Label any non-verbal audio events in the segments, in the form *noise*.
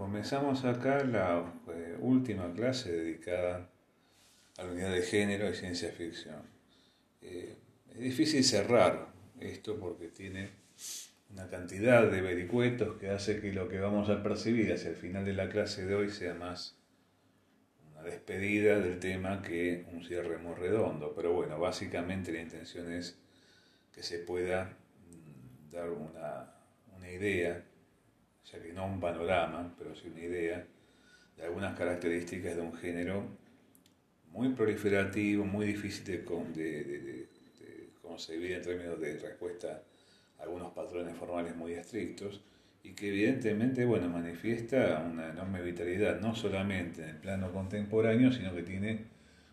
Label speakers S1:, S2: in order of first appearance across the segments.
S1: comenzamos acá la eh, última clase dedicada a la unidad de género y ciencia ficción. Eh, es difícil cerrar esto porque tiene una cantidad de vericuetos que hace que lo que vamos a percibir hacia el final de la clase de hoy sea más una despedida del tema que un cierre muy redondo. Pero bueno, básicamente la intención es que se pueda mm, dar una, una idea ya que no un panorama, pero sí una idea de algunas características de un género muy proliferativo, muy difícil de, de, concebir en términos de respuesta a algunos patrones formales muy estrictos y que evidentemente bueno, manifiesta una enorme vitalidad, no solamente en el plano contemporáneo, sino que tiene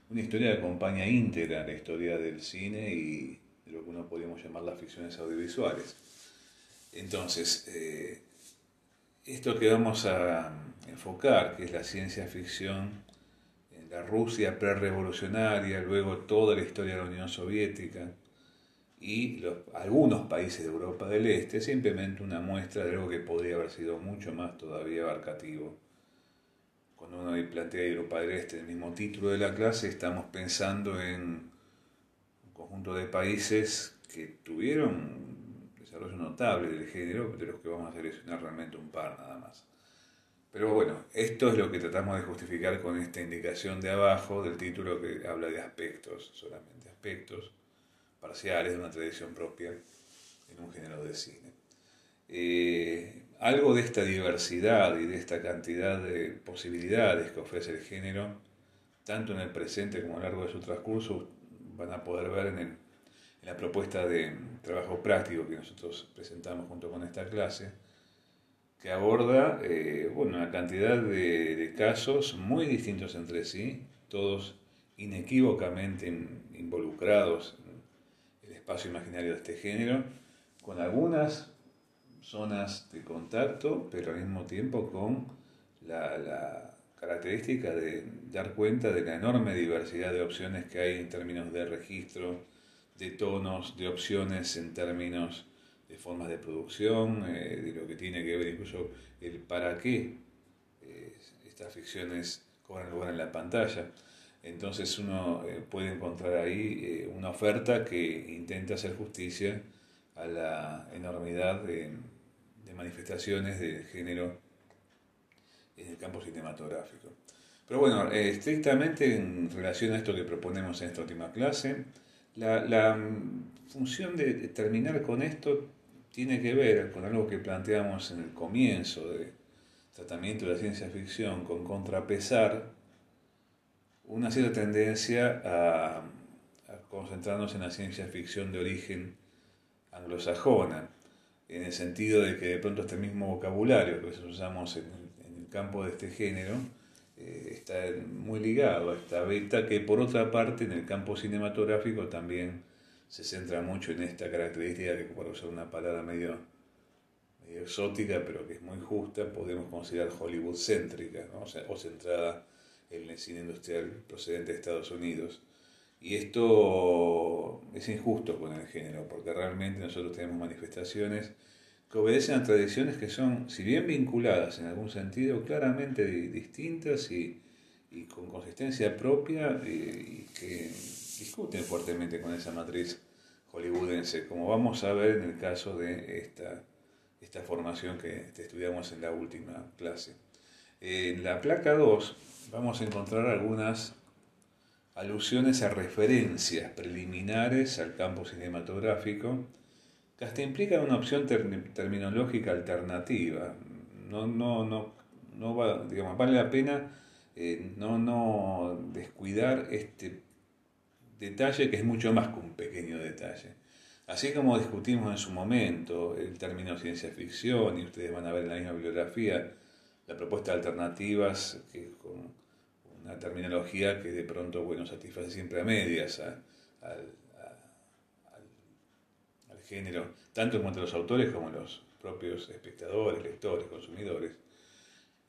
S1: una historia que acompaña íntegra la historia del cine y de lo que uno podríamos llamar las ficciones audiovisuales. Entonces, eh, esto que vamos a enfocar, que es la ciencia ficción en la Rusia prerevolucionaria, luego toda la historia de la Unión Soviética y algunos países de Europa del Este, simplemente una muestra de algo que podría haber sido mucho más todavía abarcativo. Cuando uno plantea Europa del Este, el mismo título de la clase, estamos pensando en un conjunto de países que tuvieron desarrollo notable del género, de los que vamos a seleccionar realmente un par nada más. Pero bueno, esto es lo que tratamos de justificar con esta indicación de abajo del título que habla de aspectos, solamente aspectos parciales de una tradición propia en un género de cine. Eh, algo de esta diversidad y de esta cantidad de posibilidades que ofrece el género, tanto en el presente como a lo largo de su transcurso, van a poder ver en el la propuesta de trabajo práctico que nosotros presentamos junto con esta clase, que aborda eh, bueno, una cantidad de, casos muy distintos entre sí, todos inequívocamente involucrados en el espacio imaginario de este género, con algunas zonas de contacto, pero al mismo tiempo con la, la característica de dar cuenta de la enorme diversidad de opciones que hay en términos de registro, de tonos, de opciones en términos de formas de producción, eh, de lo que tiene que ver incluso el para qué eh, estas ficciones cobran lugar en la pantalla. Entonces uno eh, puede encontrar ahí una oferta que intenta hacer justicia a la enormidad de, de manifestaciones de género en el campo cinematográfico. Pero bueno, estrictamente en relación a esto que proponemos en esta última clase, la, mm, función de terminar con esto tiene que ver con algo que planteamos en el comienzo del tratamiento de la ciencia ficción, con contrapesar una cierta tendencia a, concentrarnos en la ciencia ficción de origen anglosajona, en el sentido de que de pronto este mismo vocabulario que usamos en el campo de este género, eh, está muy ligado a esta beta que por otra parte en el campo cinematográfico también se centra mucho en esta característica que por usar una palabra medio, medio, exótica pero que es muy justa podemos considerar Hollywood céntrica o, centrada en el cine industrial procedente de Estados Unidos. Y esto es injusto con el género porque realmente nosotros tenemos manifestaciones que obedecen a tradiciones que son, si bien vinculadas en algún sentido, claramente distintas y, con consistencia propia y, que discuten fuertemente con esa matriz hollywoodense, como vamos a ver en el caso de esta, esta formación que estudiamos en la última clase. En la placa 2 vamos a encontrar algunas alusiones a referencias preliminares al campo cinematográfico que hasta una opción terminológica alternativa. No, no, no, no va, digamos, vale la pena eh, no, no descuidar este detalle que es mucho más que un pequeño detalle. Así como discutimos en su momento el término ciencia ficción, y ustedes van a ver en la misma bibliografía la propuesta de alternativas, que con una terminología que de pronto bueno, satisface siempre a medias al género, tanto en cuanto a los autores como los propios espectadores, lectores, consumidores.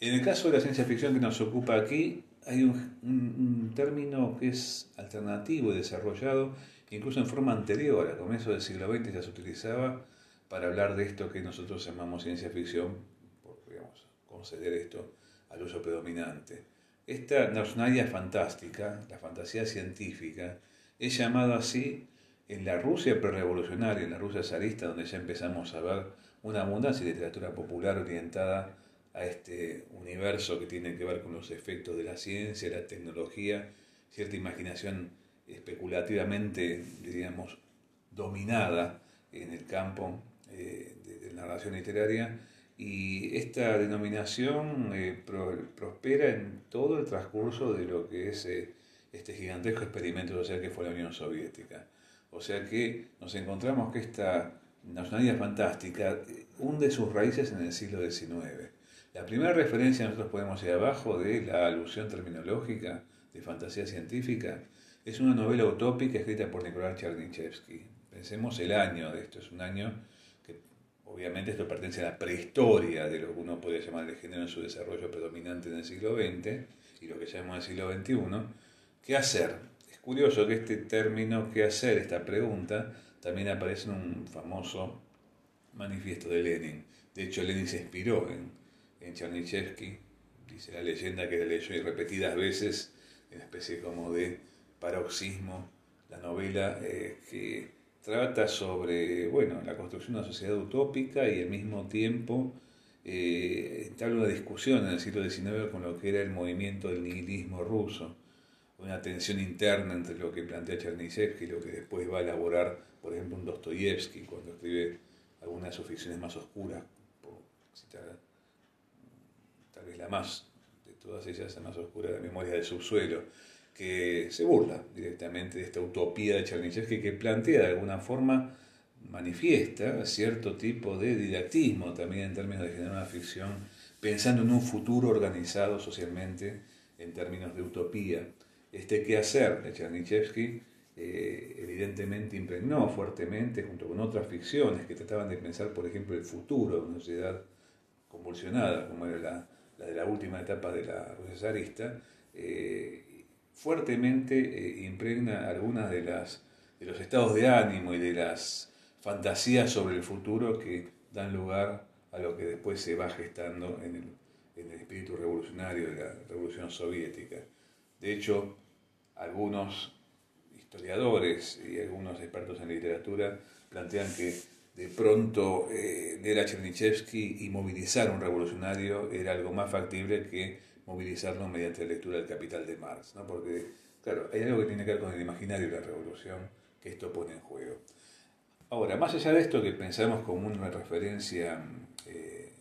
S1: En el caso de la ciencia ficción que nos ocupa aquí, hay un, término que es alternativo y desarrollado incluso en forma anterior, a comienzos del siglo XX ya se utilizaba para hablar de esto que nosotros llamamos ciencia ficción, por, digamos, conceder esto al uso predominante. Esta Narsnaya fantástica, la fantasía científica, es llamada así en la Rusia prerevolucionaria, en la Rusia zarista, donde ya empezamos a ver una abundancia de literatura popular orientada a este universo que tiene que ver con los efectos de la ciencia, la tecnología, cierta imaginación especulativamente, diríamos, dominada en el campo eh, de, la narración literaria y esta denominación eh, prospera en todo el transcurso de lo que es eh, este gigantesco experimento social que fue la Unión Soviética. O sea que nos encontramos que esta nacionalidad fantástica hunde sus raíces en el siglo XIX. La primera referencia nosotros podemos ir abajo de la alusión terminológica de fantasía científica es una novela utópica escrita por Nikolai Chernyshevsky. Pensemos el año de esto, es un año que obviamente esto pertenece a la prehistoria de lo que uno podría llamar el género en su desarrollo predominante en el siglo XX y lo que llamamos el siglo XXI. ¿Qué hacer? Curioso que este término, ¿qué hacer? Esta pregunta también aparece en un famoso manifiesto de Lenin. De hecho, Lenin se inspiró en, en dice la leyenda que leyó y repetidas veces, en una especie como de paroxismo, la novela eh, que trata sobre bueno, la construcción de una sociedad utópica y al mismo tiempo eh, una discusión en el siglo XIX con lo que era el movimiento del nihilismo ruso, una tensión interna entre lo que plantea Chernyshevsky y lo que después va a elaborar, por ejemplo, un Dostoyevsky cuando escribe algunas de ficciones más oscuras, por citar tal vez la más de todas ellas, la más oscura, la memoria del subsuelo que se burla directamente de esta utopía de Chernyshevsky que plantea de alguna forma, manifiesta cierto tipo de didactismo también en términos de generar una ficción, pensando en un futuro organizado socialmente en términos de utopía. Este quehacer de Chernyshevsky eh, evidentemente impregnó fuertemente, junto con otras ficciones que trataban de pensar, por ejemplo, el futuro de una sociedad convulsionada, como era la, la de la última etapa de la Rusia zarista, eh, fuertemente eh, impregna algunas de, las, de los estados de ánimo y de las fantasías sobre el futuro que dan lugar a lo que después se va gestando en el, en el espíritu revolucionario de la revolución soviética. De hecho, algunos historiadores y algunos expertos en literatura plantean que de pronto eh, leer a Chernyshevsky y movilizar a un revolucionario era algo más factible que movilizarlo mediante la lectura del Capital de Marx, ¿no? porque, claro, hay algo que tiene que ver con el imaginario de la revolución que esto pone en juego. Ahora, más allá de esto que pensamos como una referencia eh,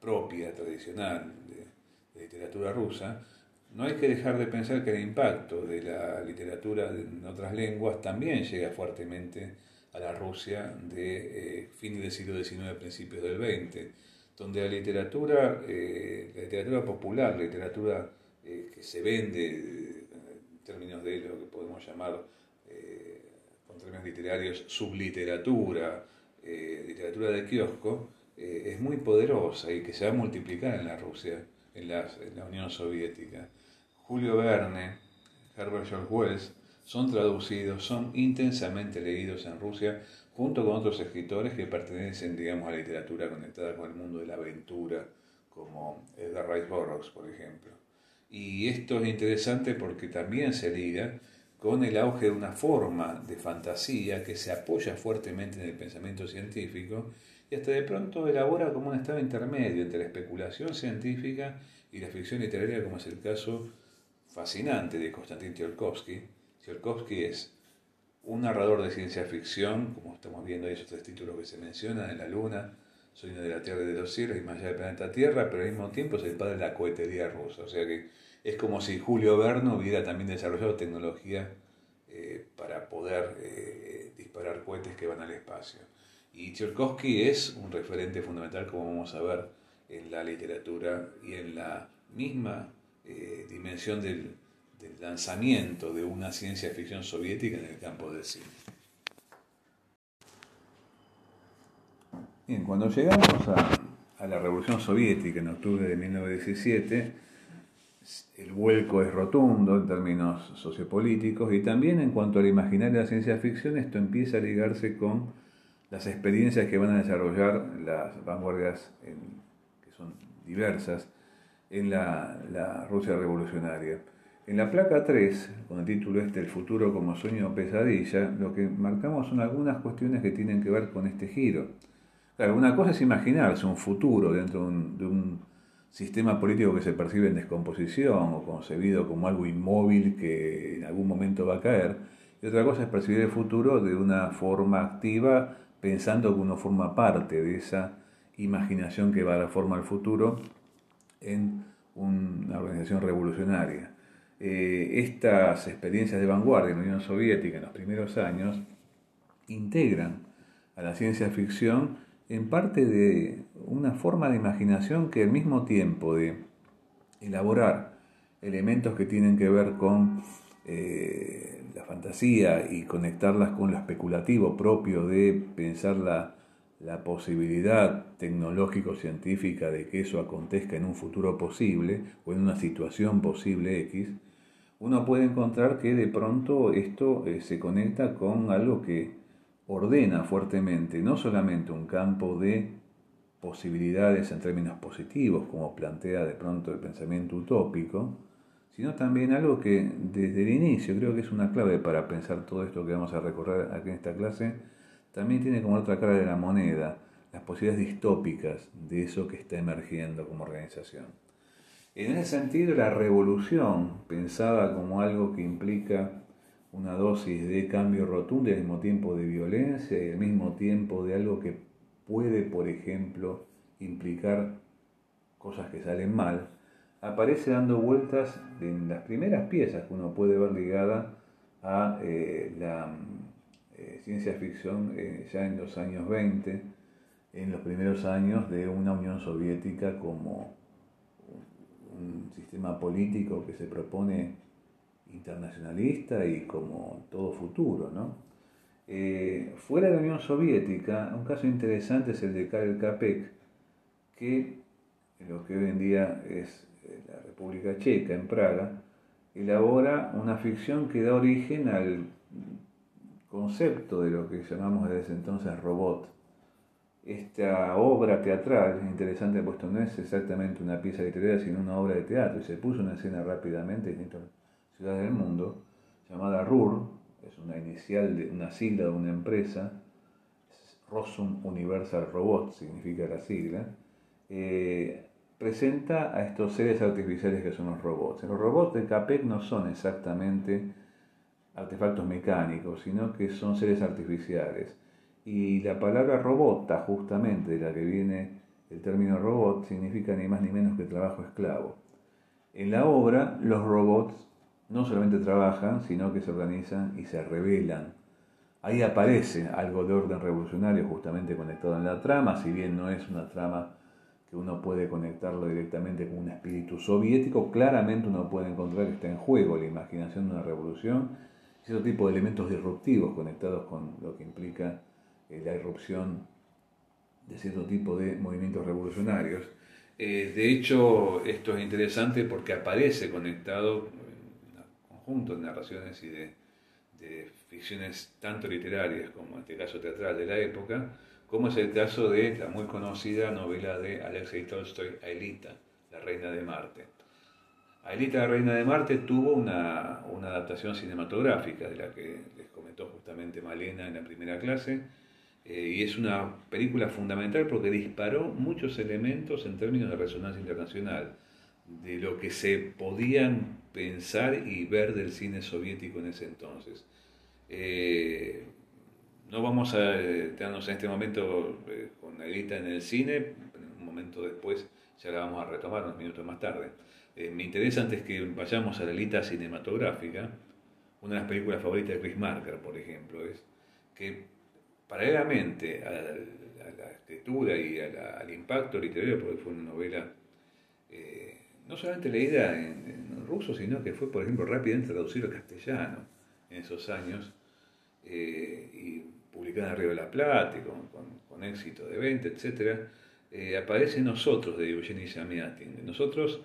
S1: propia, tradicional, de, literatura rusa, no hay que dejar de pensar que el impacto de la literatura en otras lenguas también llega fuertemente a la Rusia de eh, fines del siglo XIX, principios del XX donde la literatura, eh, la literatura popular, la literatura eh, que se vende eh, en términos de lo que podemos llamar, con términos literarios, subliteratura, literatura de kiosco, es muy poderosa y que se va a multiplicar en la Rusia, en en la Unión Soviética. Julio Verne, Herbert George Wells, son traducidos, son intensamente leídos en Rusia junto con otros escritores que pertenecen, digamos, a la literatura conectada con el mundo de la aventura, como Edgar Rice Burroughs, por ejemplo. Y esto es interesante porque también se liga con el auge de una forma de fantasía que se apoya fuertemente en el pensamiento científico y hasta de pronto elabora como un estado intermedio entre la especulación científica y la ficción literaria, como es el caso fascinante de Konstantin Tsiolkovsky. Tsiolkovsky es un narrador de ciencia ficción, como estamos viendo ahí esos tres títulos que se mencionan, en la Luna, Soy de la Tierra y de los cielos y más allá del planeta Tierra, pero al mismo tiempo es el padre de la cohetería rusa. O sea que es como si Julio Verne hubiera también desarrollado tecnología eh, para poder eh, disparar cohetes que van al espacio. Y Tchaikovsky es un referente fundamental, como vamos a ver, en la literatura y en la misma eh, dimensión del, lanzamiento de una ciencia ficción soviética en el campo del cine. Bien, cuando llegamos a, la Revolución Soviética en octubre de 1917, el vuelco es rotundo en términos sociopolíticos y también en cuanto al imaginario de la ciencia ficción, esto empieza a ligarse con las experiencias que van a desarrollar las vanguardias que son diversas en la, Rusia revolucionaria. En la placa 3, con el título este El futuro como sueño o pesadilla, lo que marcamos son algunas cuestiones que tienen que ver con este giro. Claro, una cosa es imaginarse un futuro dentro de un, sistema político que se percibe en descomposición o concebido como algo inmóvil que en algún momento va a caer, y otra cosa es percibir el futuro de una forma activa, pensando que uno forma parte de esa imaginación que va a dar forma al futuro en una organización revolucionaria. Eh, estas experiencias de vanguardia en la Unión Soviética en los primeros años integran a la ciencia ficción en parte de una forma de imaginación que al mismo tiempo de elaborar elementos que tienen que ver con eh, la fantasía y conectarlas con lo especulativo propio de pensar la, la posibilidad tecnológico-científica de que eso acontezca en un futuro posible o en una situación posible X, uno puede encontrar que de pronto esto eh, se conecta con algo que ordena fuertemente no solamente un campo de posibilidades en términos positivos, como plantea de pronto el pensamiento utópico, sino también algo que desde el inicio creo que es una clave para pensar todo esto que vamos a recorrer aquí en esta clase, también tiene como otra cara de la moneda las posibilidades distópicas de eso que está emergiendo como organización. En ese sentido, la revolución, pensada como algo que implica una dosis de cambio rotundo y al mismo tiempo de violencia y al mismo tiempo de algo que puede, por ejemplo, implicar cosas que salen mal, aparece dando vueltas en las primeras piezas que uno puede ver ligada a eh, la eh, ciencia ficción eh, ya en los años 20, en los primeros años de una Unión Soviética como un sistema político que se propone internacionalista y como todo futuro. ¿no? Eh, fuera de la Unión Soviética, un caso interesante es el de Karel Capek, que en lo que hoy en día es la República Checa, en Praga, elabora una ficción que da origen al concepto de lo que llamamos desde entonces robot. Esta obra teatral es interesante puesto no es exactamente una pieza literaria, sino una obra de teatro, y se puso en escena rápidamente en distintas ciudades del mundo, llamada RUR, es una inicial de una sigla de una empresa, Rosum Universal Robot significa la sigla, eh, presenta a estos seres artificiales que son los robots. Los robots de Capek no son exactamente artefactos mecánicos, sino que son seres artificiales. Y la palabra robota, justamente de la que viene el término robot, significa ni más ni menos que trabajo esclavo. En la obra, los robots no solamente trabajan, sino que se organizan y se rebelan. Ahí aparece algo de orden revolucionario justamente conectado en la trama, si bien no es una trama que uno puede conectarlo directamente con un espíritu soviético, claramente uno puede encontrar que está en juego la imaginación de una revolución cierto tipo de elementos disruptivos conectados con lo que implica eh, la irrupción de cierto tipo de movimientos revolucionarios. Eh, de hecho, esto es interesante porque aparece conectado en un conjunto de narraciones y de, ficciones tanto literarias como en este caso teatral de la época, como es el caso de la muy conocida novela de Alexei Tolstoy, Aelita, la reina de Marte. Aelita, la reina de Marte, tuvo una, adaptación cinematográfica de la que les comentó justamente Malena en la primera clase, eh, y es una película fundamental porque disparó muchos elementos en términos de resonancia internacional, de lo que se podían pensar y ver del cine soviético en ese entonces. Eh, no vamos a quedarnos en este momento eh, con Aelita en el cine, un momento después ya la vamos a retomar unos minutos más tarde. Eh, me interesa antes que vayamos a la lista cinematográfica, una de las películas favoritas de Chris Marker, por ejemplo, es que paralelamente a la, escritura y al impacto literario, porque fue una novela eh, no solamente leída en, ruso, sino que fue, por ejemplo, rápidamente traducida al castellano en esos años eh, y publicada en Río de la Plata con, con, éxito de venta, etc., aparece Nosotros de Eugenie Samiatin. Nosotros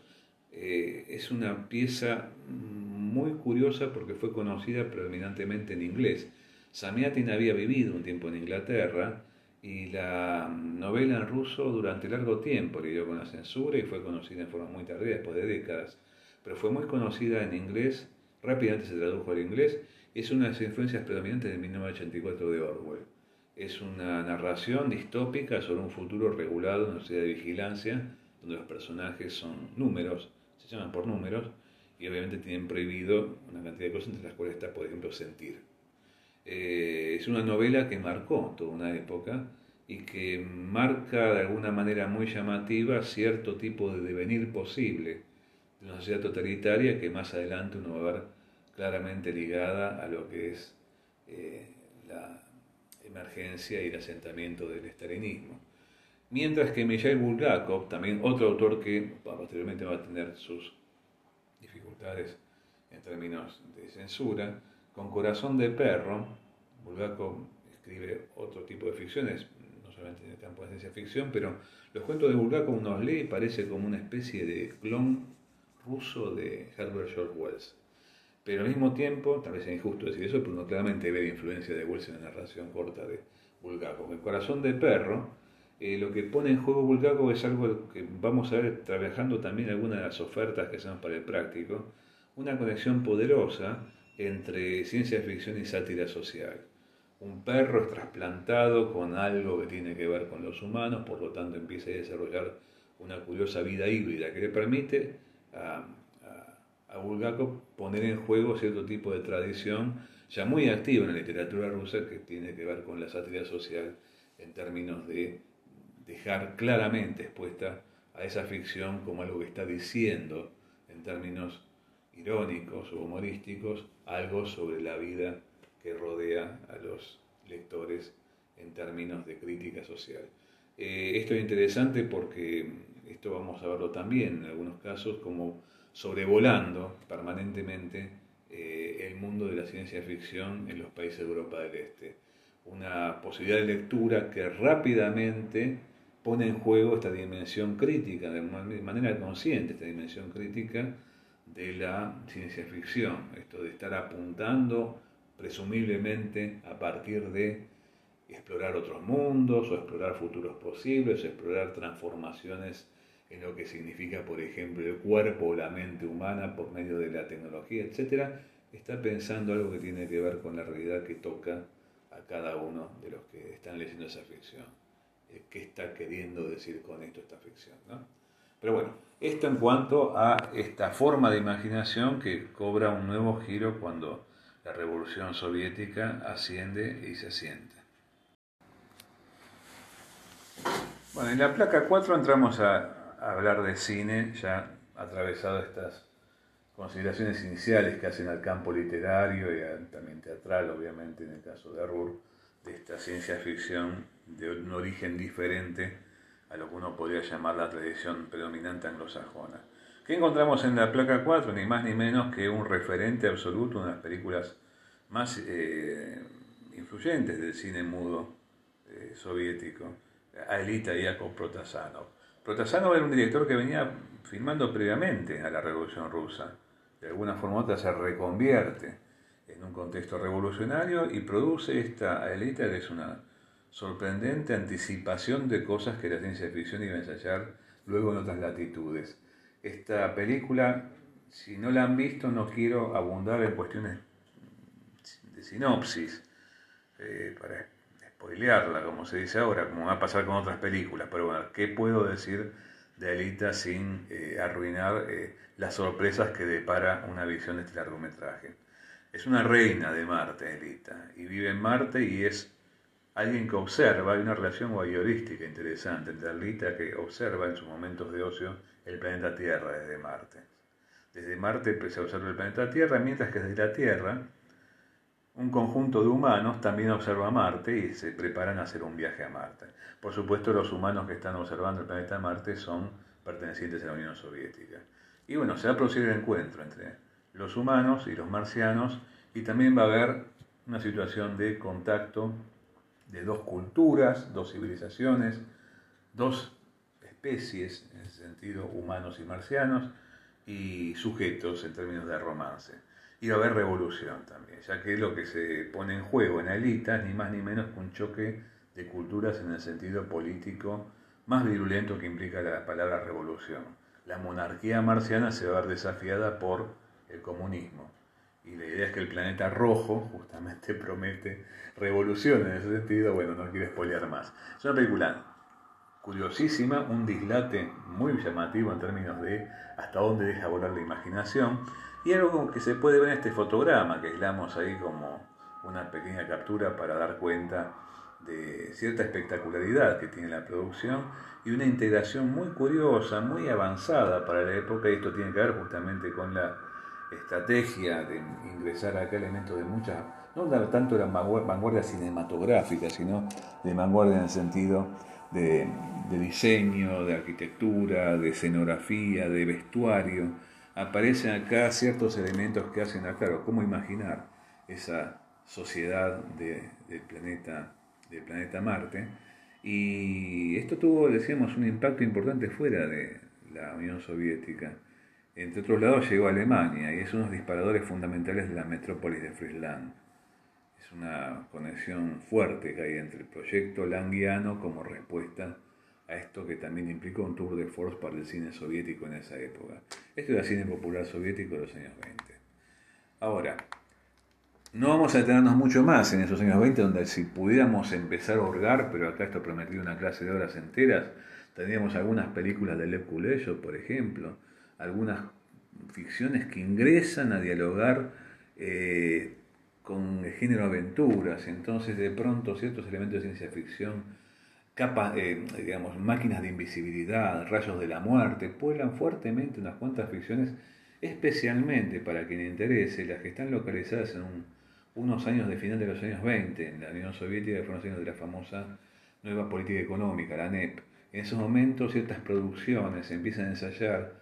S1: eh, es una pieza muy curiosa porque fue conocida predominantemente en inglés. Samiatin había vivido un tiempo en Inglaterra y la novela en ruso durante largo tiempo lidió con la censura y fue conocida en forma muy tardía, después de décadas, pero fue muy conocida en inglés, rápidamente se tradujo al inglés, es una de las influencias predominantes de 1984 de Orwell. Es una narración distópica sobre un futuro regulado en una sociedad de vigilancia, donde los personajes son números, se llaman por números, y obviamente tienen prohibido una cantidad de cosas entre las cuales está, por ejemplo, sentir. Eh, es una novela que marcó toda una época y que marca de alguna manera muy llamativa cierto tipo de devenir posible de una sociedad totalitaria que más adelante uno va a ver claramente ligada a lo que es eh, la emergencia y el asentamiento del estalinismo. Mientras que Mikhail Bulgakov, también otro autor que posteriormente va a tener sus dificultades en términos de censura, con Corazón de Perro, Bulgakov escribe otro tipo de ficciones, no solamente en el campo de ciencia ficción, pero los cuentos de Bulgakov nos lee y parece como una especie de clon ruso de Herbert George Wells. Pero al mismo tiempo, tal vez es injusto decir eso, pero uno claramente ve la influencia de Wells en la narración corta de Bulgakov. El corazón de perro, eh, lo que pone en juego Bulgakov es algo que vamos a ver trabajando también algunas de las ofertas que hacemos para el práctico, una conexión poderosa entre ciencia ficción y sátira social. Un perro es trasplantado con algo que tiene que ver con los humanos, por lo tanto empieza a desarrollar una curiosa vida híbrida que le permite a, a, Bulgakov poner en juego cierto tipo de tradición ya muy activa en la literatura rusa que tiene que ver con la sátira social en términos de dejar claramente expuesta a esa ficción como algo que está diciendo en términos irónicos o humorísticos algo sobre la vida que rodea a los lectores en términos de crítica social. Eh, esto es interesante porque esto vamos a verlo también en algunos casos como sobrevolando permanentemente eh, el mundo de la ciencia ficción en los países de Europa del Este. Una posibilidad de lectura que rápidamente pone en juego esta dimensión crítica, de manera consciente, esta dimensión crítica de la ciencia ficción, esto de estar apuntando presumiblemente a partir de explorar otros mundos o explorar futuros posibles, explorar transformaciones en lo que significa, por ejemplo, el cuerpo o la mente humana por medio de la tecnología, etc., está pensando algo que tiene que ver con la realidad que toca a cada uno de los que están leyendo esa ficción. Eh, ¿Qué está queriendo decir con esto esta ficción? Pero bueno, esto en cuanto a esta forma de imaginación que cobra un nuevo giro cuando la revolución soviética asciende y se siente. Bueno, en la placa 4 entramos a, hablar de cine, ya atravesado estas consideraciones iniciales que hacen al campo literario y también teatral, obviamente en el caso de Arur, de esta ciencia ficción de un origen diferente a lo que uno podría llamar la tradición predominante anglosajona. ¿Qué encontramos en la placa 4? Ni más ni menos que un referente absoluto, una de las películas más eh, influyentes del cine mudo eh, soviético, Aelita Yakov Protasanov. Protasanov era un director que venía filmando previamente a la Revolución Rusa. De alguna forma u se reconvierte en un contexto revolucionario y produce esta Aelita que es una sorprendente anticipación de cosas que la ciencia ficción iba a ensayar luego en otras latitudes. Esta película, si no la han visto, no quiero abundar en cuestiones de sinopsis, eh, para spoilearla, como se dice ahora, como va a pasar con otras películas, pero bueno, ¿qué puedo decir de Alita sin eh, arruinar eh, las sorpresas que depara una visión de este largometraje? Es una reina de Marte, Alita, y vive en Marte y es alguien que observa, hay una relación guayorística interesante entre Alita que observa en sus momentos de ocio el planeta Tierra desde Marte. Desde Marte se observa el planeta Tierra, mientras que desde la Tierra un conjunto de humanos también observa Marte y se preparan a hacer un viaje a Marte. Por supuesto, los humanos que están observando el planeta Marte son pertenecientes a la Unión Soviética. Y bueno, se va a producir el encuentro entre los humanos y los marcianos y también va a haber una situación de contacto de dos culturas, dos civilizaciones, dos especies, en el sentido humanos y marcianos, y sujetos en términos de romance. Y va a haber revolución también, ya que lo que se pone en juego en Alita es ni más ni menos que un choque de culturas en el sentido político más virulento que implica la palabra revolución. La monarquía marciana se va a ver desafiada por el comunismo. Y la idea es que el planeta rojo justamente *laughs* promete revolución en ese sentido. Bueno, no quiero spoilear más. Es una película curiosísima, un dislate muy llamativo en términos de hasta dónde deja volar la imaginación. Y algo que se puede ver en este fotograma, que aislamos ahí como una pequeña captura para dar cuenta de cierta espectacularidad que tiene la producción y una integración muy curiosa, muy avanzada para la época, y esto tiene que ver justamente con la estrategia de ingresar acá elementos de muchas, no tanto de vanguardia cinematográfica, sino de vanguardia en el sentido de, de diseño, de arquitectura, de escenografía, de vestuario. Aparecen acá ciertos elementos que hacen, claro, cómo imaginar esa sociedad del, planeta, del planeta Marte. Y esto tuvo, decíamos, un impacto importante fuera de la Unión Soviética. Entre otros lados llegó a Alemania y es uno de los disparadores fundamentales de la metrópolis de Friesland. Es una conexión fuerte que hay entre el proyecto langiano como respuesta a esto que también implicó un tour de force para el cine soviético en esa época. Esto era cine popular soviético de los años 20. Ahora, no vamos a detenernos mucho más en esos años 20, donde si pudiéramos empezar a hurgar, pero acá esto prometido una clase de horas enteras, tendríamos algunas películas de Lev Kuleyo, por ejemplo, algunas ficciones que ingresan a dialogar eh, con el género aventuras, entonces de pronto ciertos elementos de ciencia ficción, eh, digamos, máquinas de invisibilidad, rayos de la muerte, pueblan fuertemente unas cuantas ficciones, especialmente para quien interese, las que están localizadas en un unos años de final de los años 20, en la Unión Soviética, fueron los años de la famosa nueva política económica, la NEP. En esos momentos ciertas producciones empiezan a ensayar,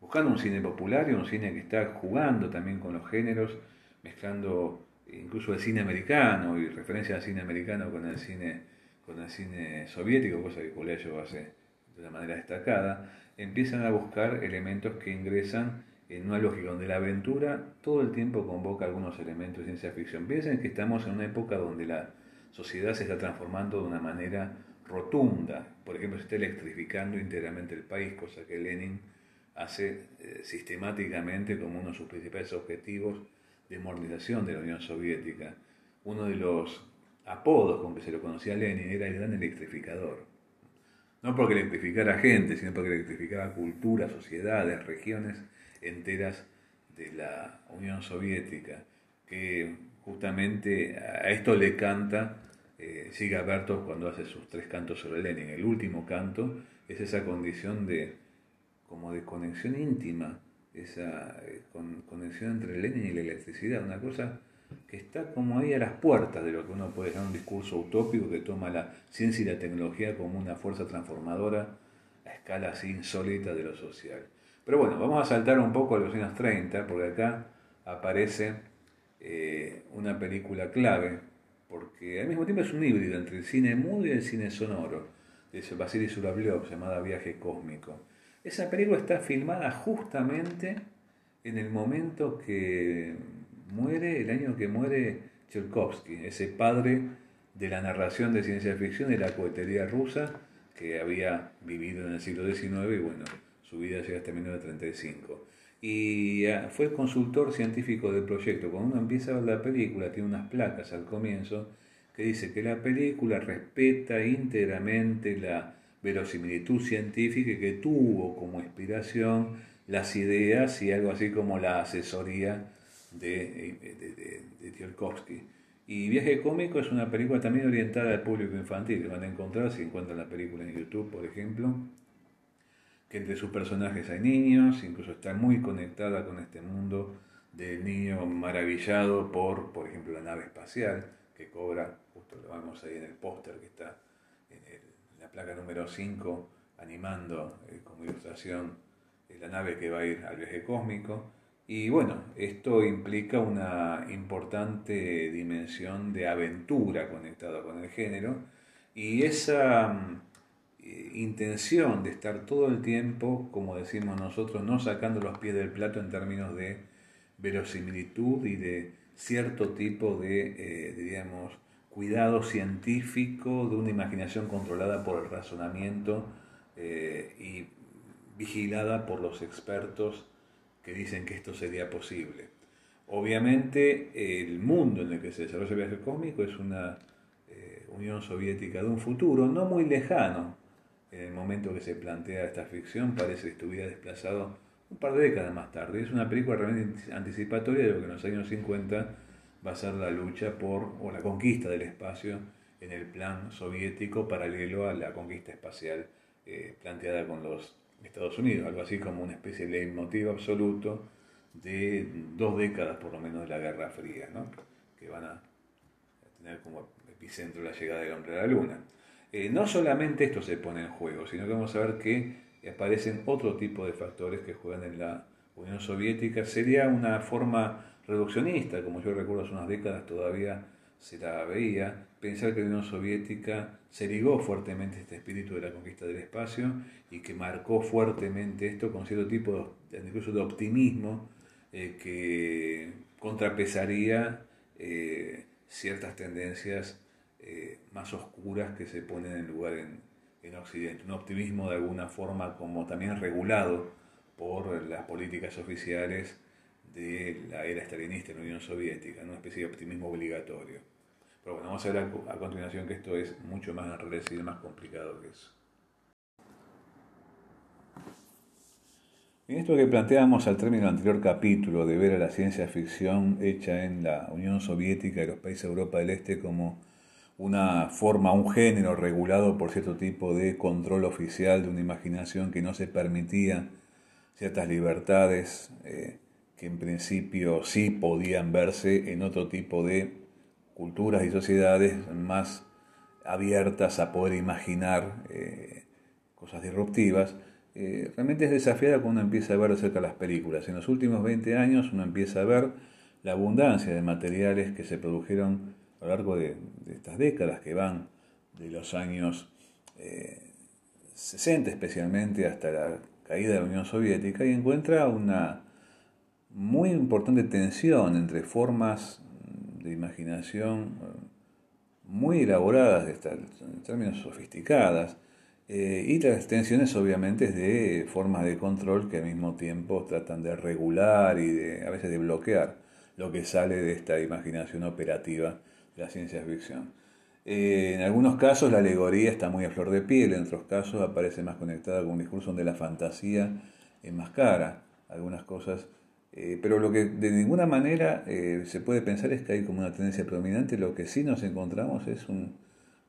S1: buscando un cine popular y un cine que está jugando también con los géneros, mezclando incluso el cine americano y referencia al cine americano con el cine, con el cine soviético, cosa que Kuleyo hace de una manera destacada, empiezan a buscar elementos que ingresan en una lógica donde la aventura todo el tiempo convoca algunos elementos de ciencia ficción. Piensen que estamos en una época donde la sociedad se está transformando de una manera rotunda. Por ejemplo, se está electrificando íntegramente el país, cosa que Lenin hace eh, sistemáticamente como uno de sus principales objetivos de modernización de la Unión Soviética. Uno de los apodos con que se lo conocía a Lenin era el gran electrificador. No porque electrificara gente, sino porque electrificaba culturas, sociedades, regiones enteras de la Unión Soviética, que justamente a esto le canta eh, Siga Bertov cuando hace sus tres cantos sobre Lenin. El último canto es esa condición de como de conexión íntima, esa eh, conexión entre Lenin y la electricidad, una cosa que está como ahí a las puertas de lo que uno puede llamar un discurso utópico que toma la ciencia y la tecnología como una fuerza transformadora a escala así insólita de lo social. Pero bueno, vamos a saltar un poco a los años 30, porque acá aparece eh, una película clave, porque al mismo tiempo es un híbrido entre el cine mudo y el cine sonoro, de Vasily Surabliov, llamada Viaje Cósmico. Esa película está filmada justamente en el momento que muere, el año que muere Tchaikovsky, ese padre de la narración de ciencia ficción de la cohetería rusa que había vivido en el siglo XIX y bueno, su vida llega hasta 1935. Y ah, fue consultor científico del proyecto. Cuando uno empieza a ver la película, tiene unas placas al comienzo que dice que la película respeta íntegramente la verosimilitud científica que tuvo como inspiración las ideas y algo así como la asesoría de, de, de, Y Viaje Cómico es una película también orientada al público infantil. Van a encontrar, si encuentran la película en YouTube, por ejemplo, que entre sus personajes hay niños, incluso está muy conectada con este mundo del niño maravillado por, por ejemplo, la nave espacial, que cobra, justo lo vemos ahí en el póster que está en, la placa número 5, animando eh, como ilustración eh, la nave que va a ir al viaje cósmico. Y bueno, esto implica una importante dimensión de aventura conectada con el género y esa mm, eh, intención de estar todo el tiempo, como decimos nosotros, no sacando los pies del plato en términos de verosimilitud y de cierto tipo de, eh, diríamos, cuidado científico, de una imaginación controlada por el razonamiento eh, y vigilada por los expertos que dicen que esto sería posible. Obviamente el mundo en el que se desarrolla el viaje cósmico es una eh, Unión Soviética de un futuro no muy lejano. En el momento que se plantea esta ficción parece que estuviera desplazado un par de décadas más tarde. Es una película realmente anticipatoria de lo que en los años 50 va a ser la lucha por, o la conquista del espacio en el plan soviético paralelo a la conquista espacial eh, planteada con los Estados Unidos, algo así como una especie de leitmotiv absoluto de dos décadas por lo menos de la Guerra Fría, ¿no? que van a tener como epicentro la llegada del hombre a la Luna. Eh, no solamente esto se pone en juego, sino que vamos a ver que aparecen otro tipo de factores que juegan en la Unión Soviética. Sería una forma reduccionista, como yo recuerdo hace unas décadas todavía se la veía, pensar que la Unión Soviética se ligó fuertemente este espíritu de la conquista del espacio y que marcó fuertemente esto con cierto tipo de, incluso de optimismo eh, que contrapesaría eh, ciertas tendencias eh, más oscuras que se ponen en lugar en, en Occidente. Un optimismo de alguna forma como también regulado por las políticas oficiales de la era estalinista en la Unión Soviética, una especie de optimismo obligatorio. Pero bueno, vamos a ver a, continuación que esto es mucho más enredecido y más complicado que eso. En esto que planteamos al término del anterior capítulo de ver a la ciencia ficción hecha en la Unión Soviética y los países de Europa del Este como una forma, un género regulado por cierto tipo de control oficial de una imaginación que no se permitía ciertas libertades eh, que en principio sí podían verse en otro tipo de culturas y sociedades más abiertas a poder imaginar eh, cosas disruptivas, eh, realmente es desafiada cuando uno empieza a ver acerca de las películas. En los últimos 20 años uno empieza a ver la abundancia de materiales que se produjeron a lo largo de, estas décadas que van de los años 60 eh, especialmente hasta la caída de la Unión Soviética y encuentra una muy importante tensión entre formas de imaginación eh, muy elaboradas, en términos sofisticadas, eh, y las tensiones obviamente de formas de control que al mismo tiempo tratan de regular y de, a veces de bloquear lo que sale de esta imaginación operativa de la ciencia ficción. Eh, en algunos casos la alegoría está muy a flor de piel, en otros casos aparece más conectada con un discurso donde la fantasía enmascara algunas cosas eh, pero lo que de ninguna manera eh, se puede pensar es que hay como una tendencia predominante, lo que sí nos encontramos es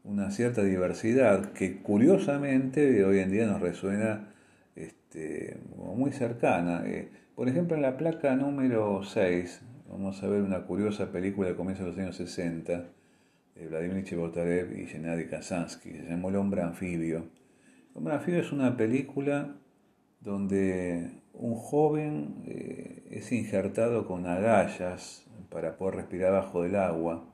S1: una cierta diversidad que curiosamente hoy en día nos resuena este, muy cercana. Eh, por ejemplo, en la placa número 6 vamos a ver una curiosa película que comienza en los años 60 de Vladimir Chivotarev y Gennady Kazansky, se llamó El hombre anfibio. El hombre anfibio es una película donde un joven eh, es injertado con agallas para poder respirar bajo del agua.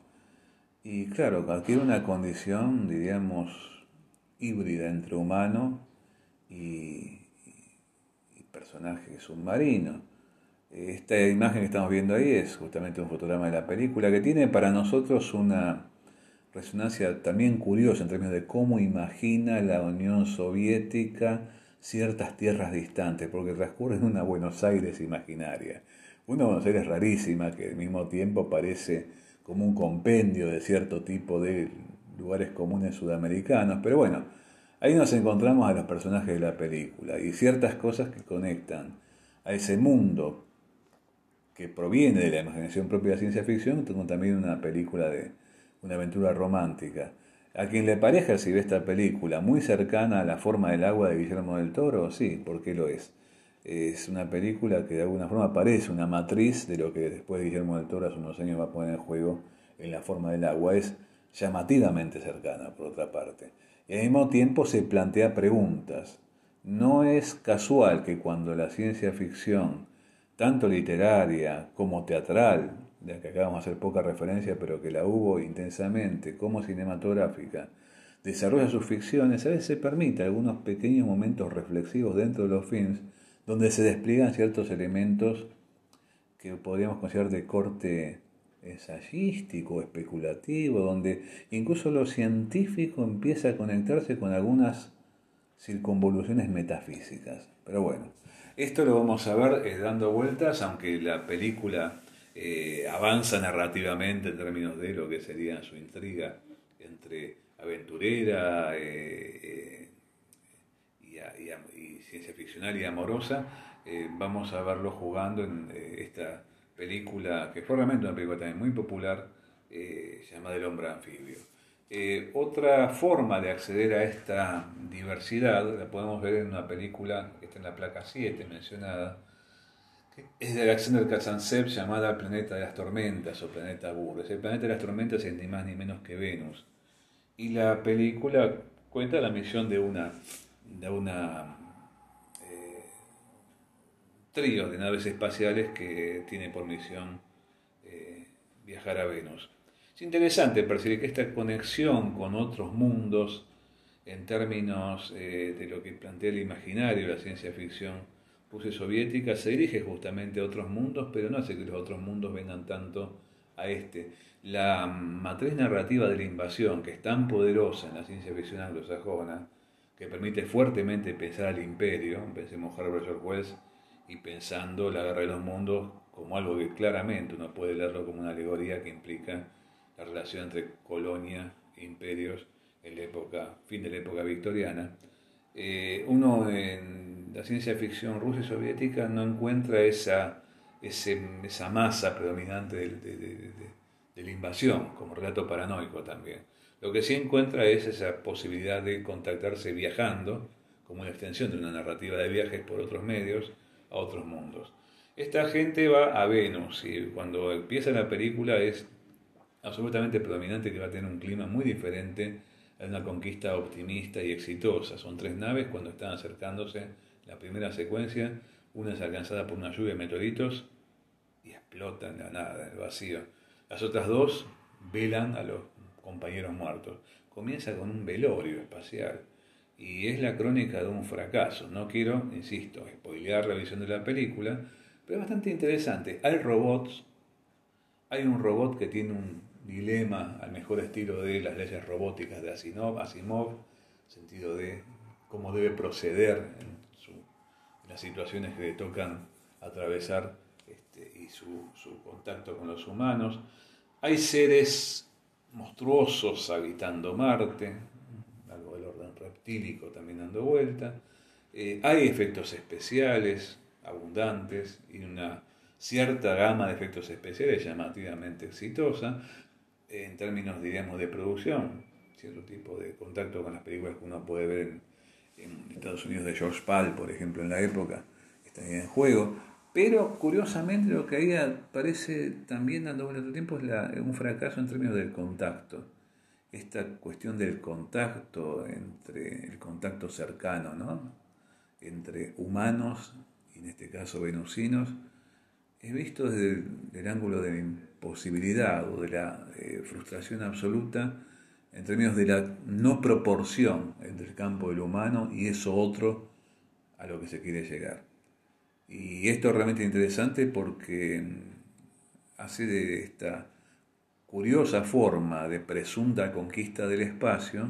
S1: Y claro, adquiere una condición, diríamos, híbrida entre humano y, personaje submarino. Esta imagen que estamos viendo ahí es justamente un fotograma de la película que tiene para nosotros una resonancia también curiosa en términos de cómo imagina la Unión Soviética ciertas tierras distantes, porque transcurre en una Buenos Aires imaginaria. Una Buenos Aires rarísima que al mismo tiempo parece como un compendio de cierto tipo de lugares comunes sudamericanos, pero bueno, ahí nos encontramos a los personajes de la película y ciertas cosas que conectan a ese mundo que proviene de la imaginación propia de la ciencia ficción, como también una película de una aventura romántica. A quien le parezca si ve esta película muy cercana a la forma del agua de Guillermo del Toro, sí, porque lo es. Es una película que de alguna forma parece una matriz de lo que después Guillermo del Toro hace unos años va a poner en juego en la forma del agua. Es llamativamente cercana, por otra parte. Y al mismo tiempo se plantea preguntas. No es casual que cuando la ciencia ficción, tanto literaria como teatral, de la que acabamos de hacer poca referencia, pero que la hubo intensamente como cinematográfica, desarrolla sus ficciones, a veces se permite algunos pequeños momentos reflexivos dentro de los films donde se despliegan ciertos elementos que podríamos considerar de corte ensayístico, especulativo, donde incluso lo científico empieza a conectarse con algunas circunvoluciones metafísicas. Pero bueno, esto lo vamos a ver eh, dando vueltas, aunque la película eh, avanza narrativamente en términos de lo que sería su intriga entre aventurera eh, y, y, ciencia ficcional y amorosa. vamos a verlo jugando en esta película, que fue realmente una película también muy popular, llamada El hombre anfibio. Eh, otra forma de acceder a esta diversidad la podemos ver en una película que está en la placa 7 mencionada, es de Alexander Kazantsev llamada Planeta de las Tormentas o Planeta Burres. El planeta de las tormentas es ni más ni menos que Venus. Y la película cuenta la misión de una, de una eh, trío de naves espaciales que tiene por misión eh, viajar a Venus. Es interesante percibir que esta conexión con otros mundos, en términos eh, de lo que plantea el imaginario, la ciencia ficción rusa soviética, se dirige justamente a otros mundos, pero no hace que los otros mundos vengan tanto a este. La matriz narrativa de la invasión, que es tan poderosa en la ciencia ficción anglosajona, que permite fuertemente pensar al imperio, pensemos George Wells, y pensando la guerra de los mundos como algo que claramente uno puede leerlo como una alegoría que implica la relación entre colonia e imperios en la época, fin de la época victoriana, eh, uno en la ciencia ficción rusa y soviética no encuentra esa, esa masa predominante de, la invasión, como relato paranoico también. Lo que sí encuentra es esa posibilidad de contactarse viajando, como una extensión de una narrativa de viajes por otros medios, a otros mundos. Esta gente va a Venus y cuando empieza la película es absolutamente predominante que va a tener un clima muy diferente a una conquista optimista y exitosa. Son tres naves cuando están acercándose la primera secuencia, una es alcanzada por una lluvia de meteoritos y explota en la nada, en el vacío. Las otras dos velan a los compañeros muertos. Comienza con un velorio espacial y es la crónica de un fracaso. No quiero, insisto, spoilear la visión de la película, pero es bastante interesante. Hay robots, hay un robot que tiene un dilema al mejor estilo de las leyes robóticas de Asimov, Asimov sentido de cómo debe proceder en, las situaciones que le tocan atravesar este, y su, contacto con los humanos. Hay seres monstruosos habitando Marte, algo del orden reptílico también dando vuelta. Eh, hay efectos especiales abundantes y una cierta gama de efectos especiales llamativamente exitosa, en términos, diríamos, de producción, cierto tipo de contacto con las películas que uno puede ver en, Estados Unidos de George Pal, por ejemplo, en la época, está en juego. Pero curiosamente lo que ahí aparece también dando vuelta otro tiempo es un fracaso en términos del contacto. Esta cuestión del contacto, entre el contacto cercano, ¿no? entre humanos, y en este caso venusinos, es visto desde el, ángulo de la imposibilidad o de la eh, frustración absoluta en términos de la no proporción entre el campo del humano y eso otro a lo que se quiere llegar. Y esto es realmente interesante porque mm, hace de esta curiosa forma de presunta conquista del espacio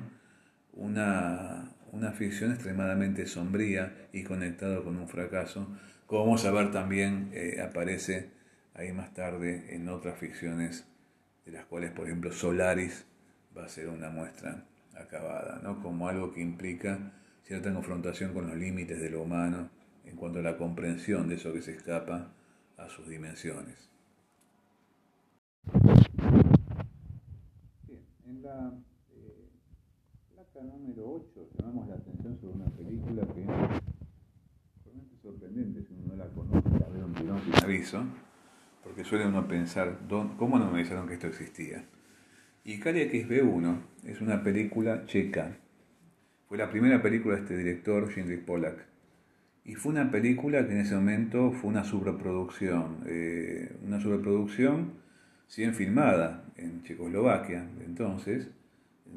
S1: una, una ficción extremadamente sombría y conectada con un fracaso como vamos a ver también eh, aparece ahí más tarde en otras ficciones, de las cuales, por ejemplo, Solaris va a ser una muestra acabada, ¿no? como algo que implica cierta confrontación con los límites de lo humano en cuanto a la comprensión de eso que se escapa a sus dimensiones. Bien, en la eh, placa número 8 llamamos la atención sobre una película que es realmente sorprendente la conozco, la veo un tirón sin aviso, porque suele uno pensar, ¿cómo no me dijeron que esto existía? Y Cali XB1 es una película checa. Fue la primera película de este director, Jindrik Pollack. Y fue una película que en ese momento fue una sobreproducción. Eh, una sobreproducción, si bien filmada en Checoslovaquia, entonces,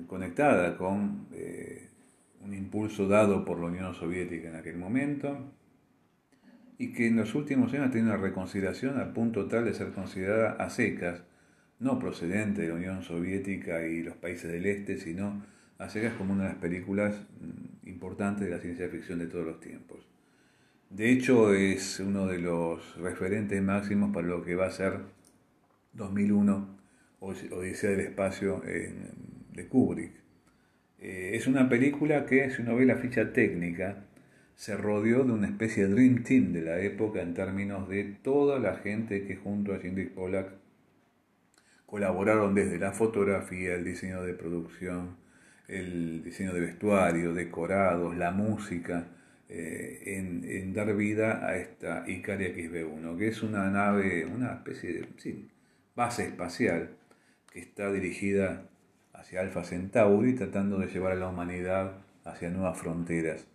S1: conectada con eh, un impulso dado por la Unión Soviética en aquel momento, y que en los últimos años ha tenido una reconsideración al punto tal de ser considerada a secas no procedente de la Unión Soviética y los países del Este, sino a secas como una de las películas mm, importantes de la ciencia ficción de todos los tiempos. De hecho, es uno de los referentes máximos para lo que va a ser 2001, Odisea del Espacio de Kubrick. Eh, es una película que, si uno ve la ficha técnica, se rodeó de una especie de Dream Team de la época en términos de toda la gente que junto a Cindy Pollack colaboraron desde la fotografía, el diseño de producción, el diseño de vestuario, decorados, la música, eh, en, dar vida a esta Icaria XB1, que es una nave, una especie de base espacial que está dirigida hacia Alpha Centauri, tratando de llevar a la humanidad hacia nuevas fronteras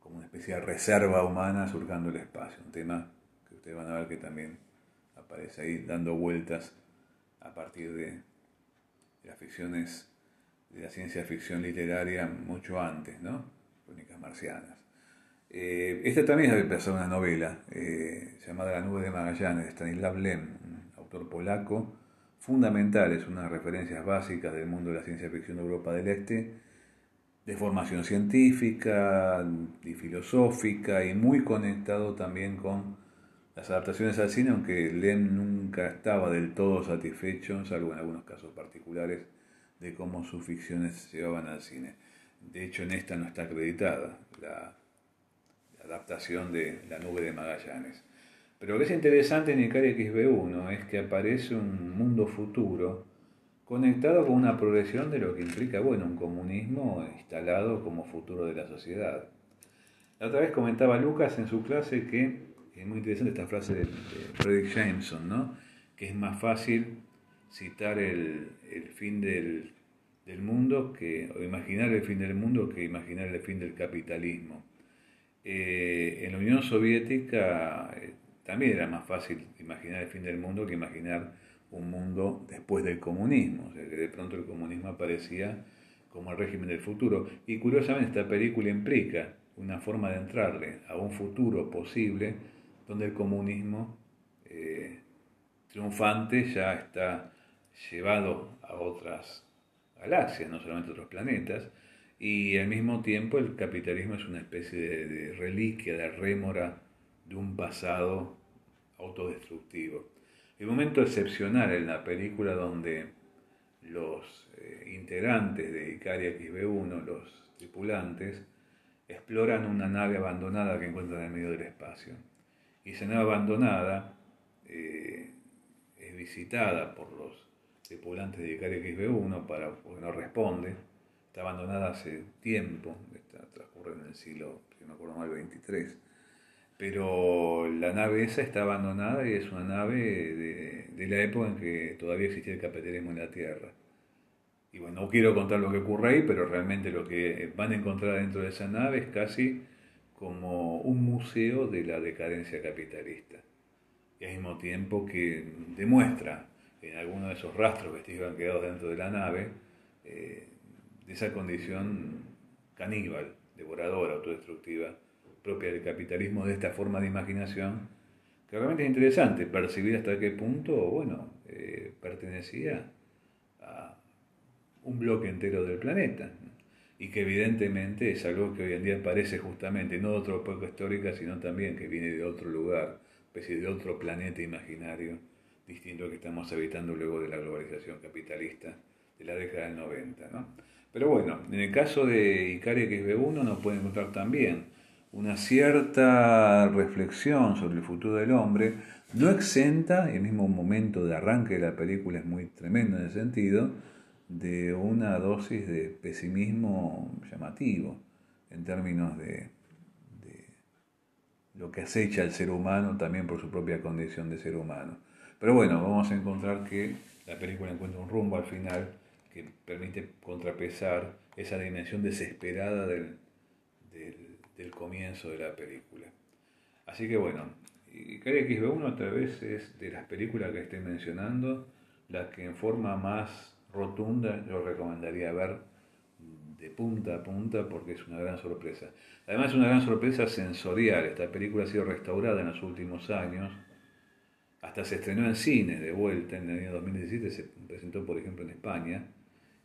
S1: como una especie de reserva humana surcando el espacio, un tema que ustedes van a ver que también aparece ahí dando vueltas a partir de, las ficciones, de la ciencia ficción literaria mucho antes, ¿no? Crónicas marcianas. Eh, esta también es de una novela eh, llamada La nube de Magallanes, de Stanislav Lem, un autor polaco, fundamental, es una de las referencias básicas del mundo de la ciencia ficción de Europa del Este, de formación científica y filosófica y muy conectado también con las adaptaciones al cine, aunque Lem nunca estaba del todo satisfecho, salvo en algunos casos particulares, de cómo sus ficciones se llevaban al cine. De hecho, en esta no está acreditada la, adaptación de La nube de Magallanes. Pero lo que es interesante en Icaria XB1 es que aparece un mundo futuro conectado con una progresión de lo que implica, bueno, un comunismo instalado como futuro de la sociedad. La otra vez comentaba Lucas en su clase que es muy interesante esta frase de, Frederick Jameson, ¿no? que es más fácil citar el, fin del, mundo que, o imaginar el fin del mundo que imaginar el fin del capitalismo. Eh, en la Unión Soviética eh, también era más fácil imaginar el fin del mundo que imaginar un mundo después del comunismo, o sea que de pronto el comunismo aparecía como el régimen del futuro. Y curiosamente esta película implica una forma de entrarle a un futuro posible donde el comunismo eh, triunfante ya está llevado a otras galaxias, no solamente a otros planetas, y al mismo tiempo el capitalismo es una especie de, reliquia, de rémora de un pasado autodestructivo. El momento excepcional en la película donde los eh, integrantes de Icaria XB1, los tripulantes, exploran una nave abandonada que encuentran en medio del espacio. Nave abandonada eh, es visitada por los tripulantes de Icaria XB1 para, porque no responde. Está abandonada hace tiempo, está, transcurre en el siglo, si no me acuerdo mal, 23 pero la nave esa está abandonada y es una nave de, de, la época en que todavía existía el capitalismo en la Tierra. Y bueno, no quiero contar lo que ocurre ahí, pero realmente lo que van a encontrar dentro de esa nave es casi como un museo de la decadencia capitalista. Y al mismo tiempo que demuestra en algunos de esos rastros que han quedado dentro de la nave, eh, de esa condición caníbal, devoradora, autodestructiva propia del capitalismo de esta forma de imaginación, que realmente es interesante percibir hasta qué punto, bueno, eh, pertenecía a un bloque entero del planeta y que evidentemente es algo que hoy en día parece justamente no de otra época histórica, sino también que viene de otro lugar, especie de otro planeta imaginario distinto que estamos habitando luego de la globalización capitalista de la década del 90. ¿no? Pero bueno, en el caso de Icaria XB1 nos pueden encontrar también una cierta reflexión sobre el futuro del hombre, no exenta, y el mismo momento de arranque de la película es muy tremendo en ese sentido, de una dosis de pesimismo llamativo en términos de, lo que acecha al ser humano también por su propia condición de ser humano. Pero bueno, vamos a encontrar que la película encuentra un rumbo al final que permite contrapesar esa dimensión desesperada del, comienzo de la película. Así que bueno, Icaria XB1 otra vez es de las películas que estoy mencionando, la que en forma más rotunda yo recomendaría ver de punta a punta porque es una gran sorpresa. Además es una gran sorpresa sensorial. Esta película ha sido restaurada en los últimos años hasta se estrenó en cine de vuelta en el año 2017, se presentó por ejemplo en España.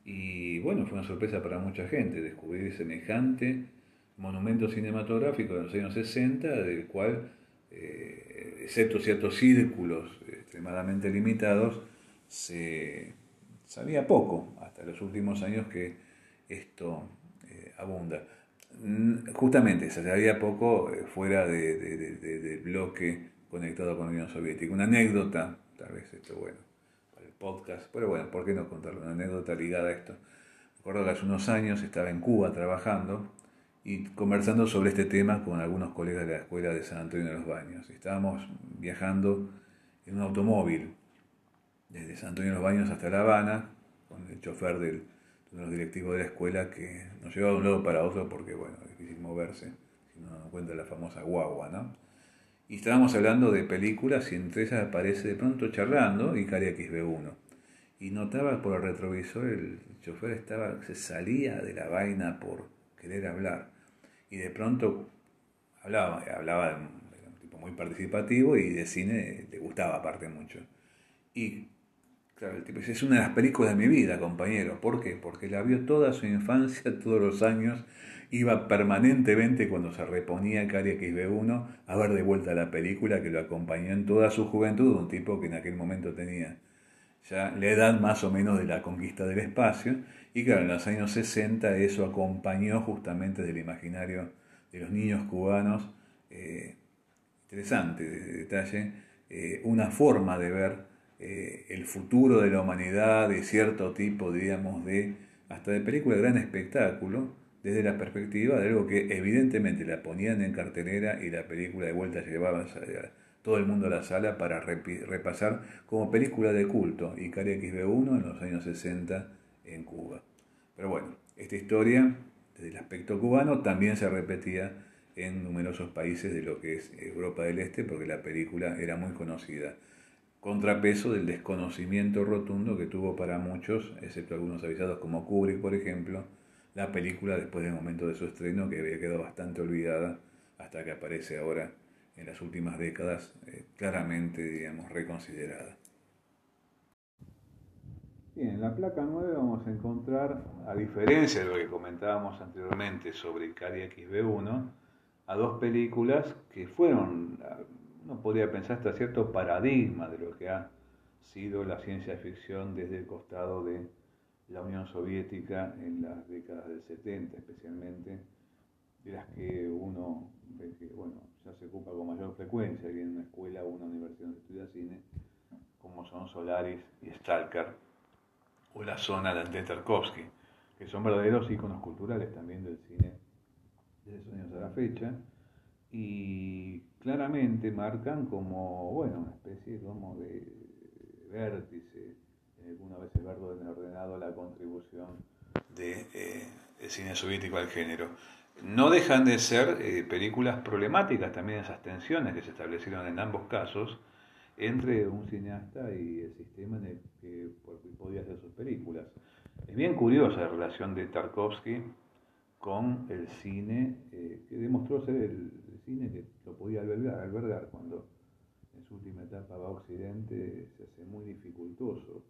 S1: Y bueno, fue una sorpresa para mucha gente descubrir semejante monumento cinematográfico de los años 60, del cual, eh, excepto ciertos círculos extremadamente limitados, se sabía poco hasta los últimos años que esto eh, abunda. Mm, justamente se sabía poco eh, fuera del bloque conectado con la Unión Soviética. Una anécdota, tal vez esto bueno, para el podcast, pero bueno, ¿por qué no contarlo? Una anécdota ligada a esto. Recuerdo que hace unos años estaba en Cuba trabajando y conversando sobre este tema con algunos colegas de la escuela de San Antonio de los Baños. Estábamos viajando en un automóvil desde San Antonio de los Baños hasta La Habana, con el chofer del, de los directivos de la escuela que nos llevaba de un lado para otro porque, bueno, es difícil moverse, si no nos cuenta la famosa guagua, ¿no? Y estábamos hablando de películas y entre ellas aparece de pronto charlando Icari XB1. Y notaba por el retrovisor el chofer estaba, se salía de la vaina por querer hablar. Y de pronto hablaba, hablaba de un tipo muy participativo y de cine le gustaba aparte mucho. Y Claro, es una de las películas de mi vida, compañero. ¿Por qué? Porque la vio toda su infancia, *laughs* todos los años, iba permanentemente cuando se reponía Cari XB1 a ver de vuelta la película que lo acompañó en toda su juventud, un tipo que en aquel momento tenía ya la edad más o menos de la conquista del espacio. Y claro, en los años 60 eso acompañó justamente del imaginario de los niños cubanos, eh, interesante de detalle, eh, una forma de ver eh, el futuro de la humanidad, de cierto tipo, digamos, de hasta de película de gran espectáculo, desde la perspectiva de algo que evidentemente la ponían en cartelera y la película de vuelta llevaba a todo el mundo a la sala para repasar como película de culto, y Icari XB1 en los años 60 en Cuba. Pero bueno, esta historia, desde el aspecto cubano, también se repetía en numerosos países de lo que es Europa del Este, porque la película era muy conocida contrapeso del desconocimiento rotundo que tuvo para muchos, excepto algunos avisados como Kubrick, por ejemplo, la película después del momento de su estreno, que había quedado bastante olvidada hasta que aparece ahora en las últimas décadas, eh, claramente, digamos, reconsiderada. Bien, en la placa 9 vamos a encontrar, a diferencia de lo que comentábamos anteriormente sobre Icari XB1, a dos películas que fueron uno podría pensar hasta cierto paradigma de lo que ha sido la ciencia ficción desde el costado de la Unión Soviética en las décadas del 70 especialmente, de las que uno que bueno, ya se ocupa con mayor frecuencia en una escuela o una universidad donde estudia cine, como son Solaris y Stalker, o la zona de Tarkovsky, que son verdaderos íconos culturales también del cine desde esos años a la fecha, y claramente marcan como, bueno, una especie como de vértice, algunas veces verlo ordenado la contribución de, eh, cine soviético al género. No dejan de ser eh, películas problemáticas también esas tensiones que se establecieron en ambos casos entre un cineasta y el sistema en el que podía hacer sus películas. Es bien curiosa la relación de Tarkovsky con el cine, eh, que demostró ser el, cine que lo podía albergar, albergar cuando en su última etapa va a Occidente, se hace muy dificultoso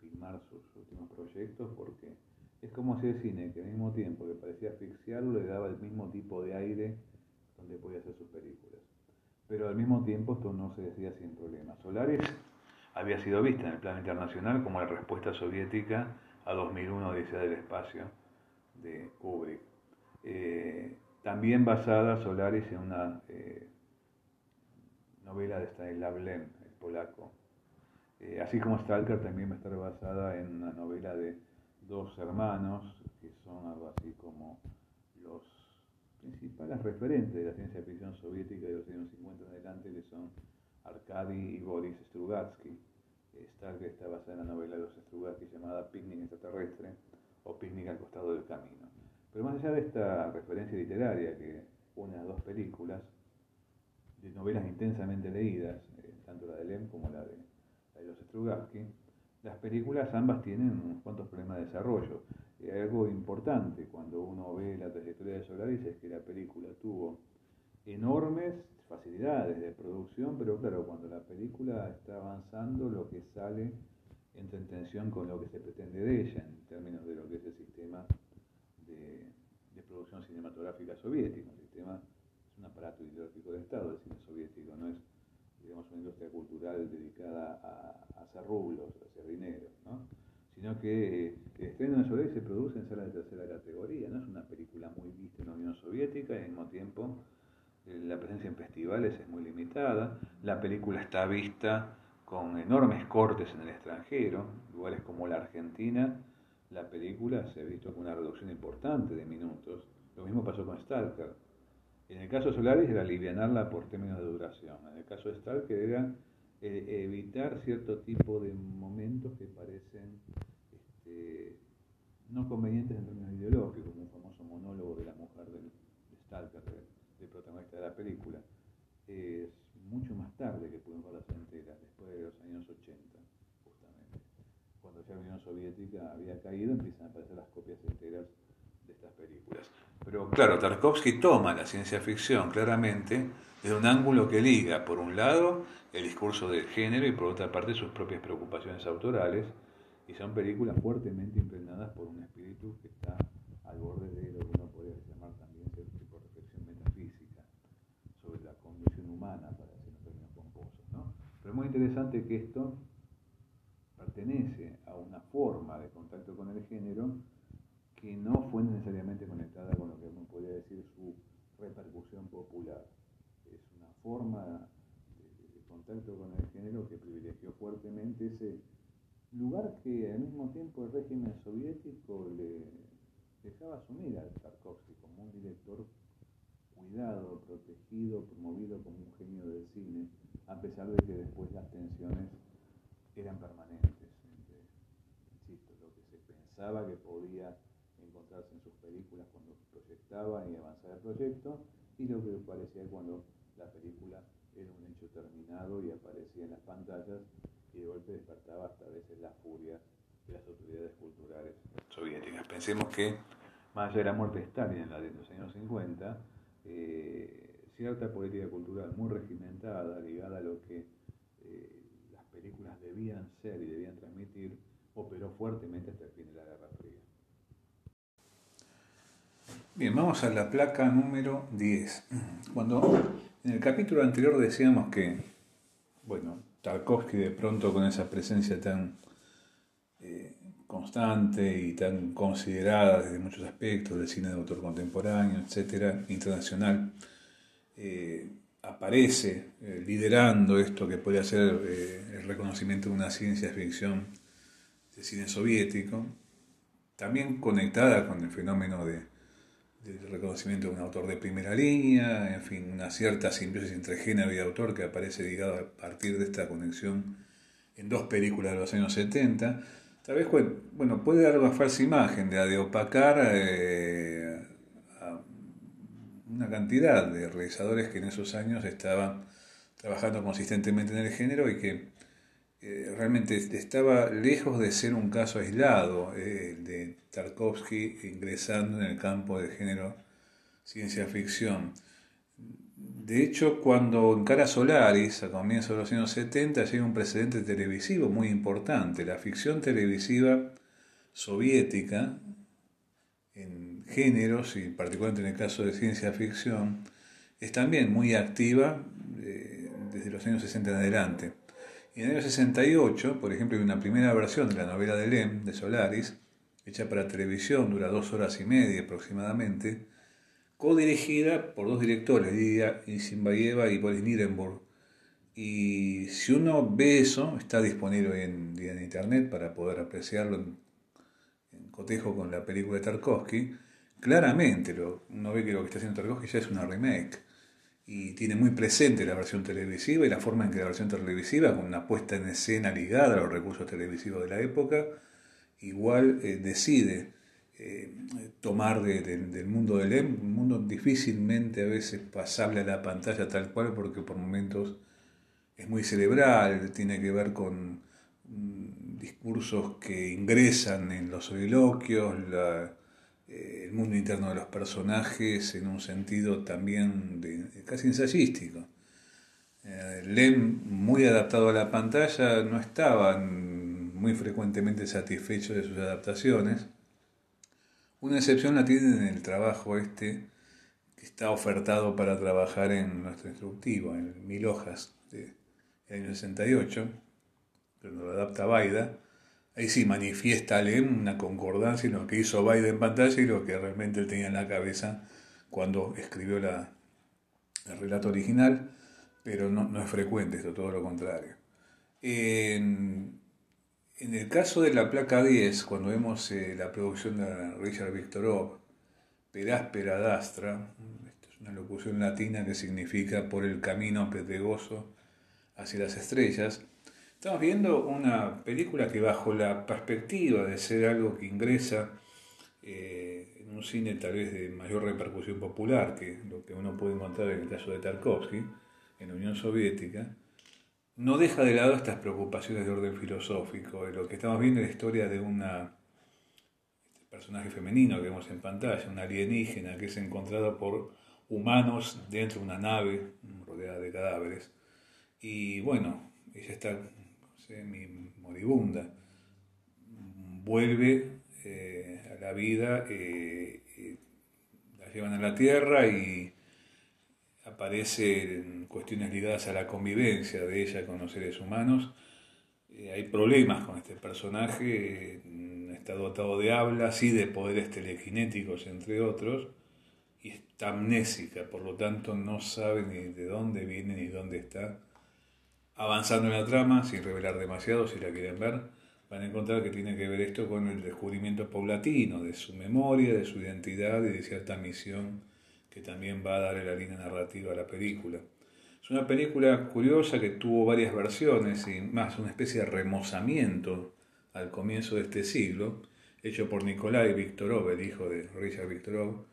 S1: filmar sus últimos proyectos porque es como si el cine, que al mismo tiempo que parecía asfixiarlo, le daba el mismo tipo de aire donde podía hacer sus películas. Pero al mismo tiempo esto no se decía sin problemas. Solaris había sido vista en el plano internacional como la respuesta soviética a 2001 Odisea del Espacio de Kubrick. Eh, también basada Solaris en una eh, novela de Stanislav Lem, el polaco. Eh, así como Stalker también va a estar basada en una novela de dos hermanos, que son algo así como los principales referentes de la ciencia ficción soviética de los años 50 en adelante, que son Arkady y Boris Strugatsky. Stalker está basada en la novela de los Strugatsky llamada Picnic extraterrestre o Picnic al costado del camino. Pero más allá de esta referencia literaria que une a dos películas, de novelas intensamente leídas, eh, tanto la de Lem como la de, los Strugatsky, las películas ambas tienen unos cuantos problemas de desarrollo. Y algo importante cuando uno ve la trayectoria de Solaris es que la película tuvo enormes facilidades de producción, pero claro, cuando la película está avanzando, lo que sale entra en tensión con lo que se pretende de ella, en términos de lo que es el sistema producción cinematográfica soviético. El sistema es un aparato ideológico de Estado, el cine soviético, no es digamos, una industria cultural dedicada a, hacer rublos, a hacer dinero, ¿no? sino que el estreno de Soleil se produce en salas de tercera categoría, no es una película muy vista en la Unión Soviética y al mismo tiempo eh, la presencia en festivales es muy limitada, la película está vista con enormes cortes en el extranjero, lugares como la Argentina, la película se ha visto con una reducción importante de minutos. Lo mismo pasó con Stalker. En el caso de Solaris era alivianarla por términos de duración. En el caso de Stalker era eh, evitar cierto tipo de momentos que parecen este, no convenientes en términos ideológicos, como un famoso monólogo de la mujer del, de Stalker, del, protagonista de la película. Es mucho más tarde que pudimos ver las enteras, después de los años 80, justamente. Cuando ya la Unión Soviética había caído, empiezan a aparecer las copias enteras de estas películas. Pero claro, Tarkovsky toma la ciencia ficción claramente desde un ángulo que liga, por un lado, el discurso del género y por otra parte sus propias preocupaciones autorales, y son películas fuertemente impregnadas por un espíritu que está al borde de lo que uno podría llamar también cierto tipo de reflexión metafísica sobre la condición humana, para decir en términos pomposos. ¿no? Pero es muy interesante que esto pertenece a una forma de contacto con el género que no fue necesariamente conectada con lo que uno podría decir su repercusión popular. Es una forma de, contacto con el género que privilegió fuertemente ese lugar que al mismo tiempo el régimen soviético le dejaba asumir a Tarkovsky como un director cuidado, protegido, promovido como un genio del cine, a pesar de que después las tensiones eran permanentes. insisto, lo que se pensaba que podía encontrarse en sus películas cuando proyectaba y avanzaba el proyecto, y lo que parecía cuando la película era un hecho terminado y aparecía en las pantallas y de golpe despertaba hasta a veces la furia de las autoridades culturales soviéticas. Pensemos que, más allá de la muerte de Stalin en, la de los años 50, eh, cierta política cultural muy regimentada, ligada a lo que eh, las películas debían ser y debían transmitir, operó fuertemente hasta el fin de la Guerra Fría. Bien, vamos a la placa número 10. Cuando en el capítulo anterior decíamos que, bueno, Tarkovsky de pronto con esa presencia tan eh, constante y tan considerada desde muchos aspectos del cine de autor contemporáneo, etcétera, internacional, eh, aparece eh, liderando esto que puede ser el reconocimiento de una ciencia ficción de cine soviético, también conectada con el fenómeno de del reconocimiento de un autor de primera línea, en fin, una cierta simbiosis entre género y autor que aparece ligado a partir de esta conexión en dos películas de los años 70. Tal vez, bueno, puede dar una falsa imagen de, de opacar eh, a una cantidad de realizadores que en esos años estaban trabajando consistentemente en el género y que eh, realmente estaba lejos de ser un caso aislado eh, de Tarkovsky ingresando en el campo del género ciencia ficción. De hecho, cuando encara Solaris, a comienzos de los años 70, llega un precedente televisivo muy importante. La ficción televisiva soviética, en géneros y particularmente en el caso de ciencia ficción, es también muy activa eh, desde los años 60 en adelante. En el año 68, por ejemplo, hay una primera versión de la novela de Lem, de Solaris, hecha para televisión, dura dos horas y media aproximadamente, codirigida por dos directores, Lidia Isinbayeva y Boris Nirenburg. Y si uno ve eso, está disponible en internet para poder apreciarlo en, cotejo con la película de Tarkovsky. Claramente lo, uno ve que lo que está haciendo Tarkovsky ya es una remake y tiene muy presente la versión televisiva y la forma en que la versión televisiva, con una puesta en escena ligada a los recursos televisivos de la época, igual eh, decide eh, tomar del mundo del EM, un mundo difícilmente a veces pasable a la pantalla tal cual, porque por momentos es muy cerebral, tiene que ver con mm, discursos que ingresan en los soliloquios, la, el mundo interno de los personajes en un sentido también de, casi ensayístico. eh, Lem, muy adaptado a la pantalla, no estaba muy frecuentemente satisfecho de sus adaptaciones. Una excepción la tiene en el trabajo este que está ofertado para trabajar en nuestro instructivo, en Mil Hojas, del año 68, cuando lo adapta Baida. Ahí sí manifiesta Lem una concordancia en lo que hizo Baida en pantalla y lo que realmente él tenía en la cabeza cuando escribió la, el relato original pero no, es frecuente esto, todo lo contrario. En, el caso de la placa 10, cuando vemos eh, la producción de Richard Victorov, Peráspera d'Astra, es una locución latina que significa por el camino pedregoso hacia las estrellas, estamos viendo una película que bajo la perspectiva de ser algo que ingresa eh, en un cine tal vez de mayor repercusión popular que lo que uno puede encontrar en el caso de Tarkovsky, en la Unión Soviética, no deja de lado estas preocupaciones de orden filosófico. Lo que estamos viendo es la historia de una este personaje femenino que vemos en pantalla, una alienígena que es encontrado por humanos dentro de una nave rodeada de cadáveres. Y bueno, ella está semi moribunda. Vuelve eh, a la vida, eh, la llevan a la Tierra y aparecen cuestiones ligadas a la convivencia de ella con los seres humanos. Eh, hay problemas con este personaje, mm, está dotado de habla, sí de poderes telequinéticos, entre otros, y está amnésica, por lo tanto no sabe ni de dónde viene ni dónde está. Avanzando en la trama, sin revelar demasiado, si la quieren ver, van a encontrar que tiene que ver esto con el descubrimiento paulatino de su memoria, de su identidad y de cierta misión que también va a darle la línea narrativa a la película. Es una película curiosa que tuvo varias versiones y más una especie de remozamiento al comienzo de este siglo, hecho por Nikolai Viktorov, el hijo de Richard Viktorov,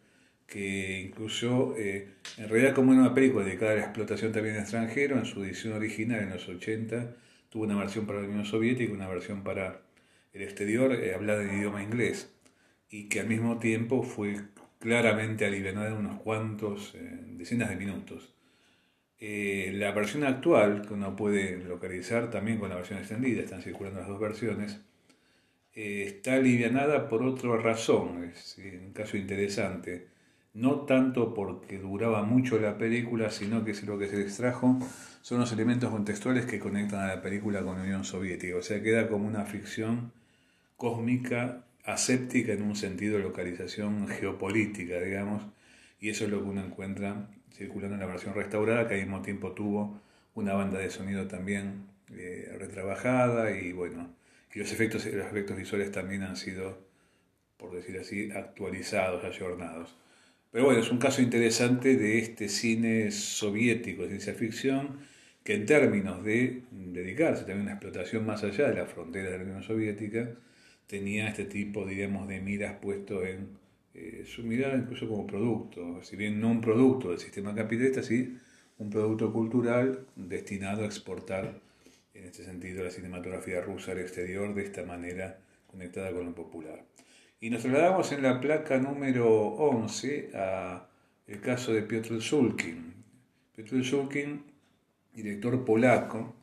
S1: que incluyó, eh, en realidad como una película dedicada a la explotación también extranjero, en su edición original en los 80 tuvo una versión para la Unión Soviética una versión para el exterior eh, hablada en idioma inglés, y que al mismo tiempo fue claramente aliviada en unos cuantos, eh, decenas de minutos. Eh, la versión actual, que uno puede localizar también con la versión extendida, están circulando las dos versiones, eh, está alivianada por otra razón, es un caso interesante. No tanto porque duraba mucho la película, sino que lo que se extrajo son los elementos contextuales que conectan a la película con la Unión Soviética. O sea, queda como una ficción cósmica aséptica en un sentido de localización geopolítica, digamos, y eso es lo que uno encuentra circulando en la versión restaurada, que al mismo tiempo tuvo una banda de sonido también eh, retrabajada y bueno, y los efectos, los efectos visuales también han sido, por decir así, actualizados, ayornados. Pero bueno, es un caso interesante de este cine soviético de ciencia ficción que en términos de dedicarse también a una explotación más allá de la frontera de la Unión Soviética, tenía este tipo, digamos, de miras puesto en eh, su mirada incluso como producto, si bien no un producto del sistema capitalista, sí un producto cultural destinado a exportar, en este sentido, la cinematografía rusa al exterior de esta manera conectada con lo popular. Y nos trasladamos en la placa número 11 a el caso de Piotr Zulkin. Piotr Zulkin, director polaco,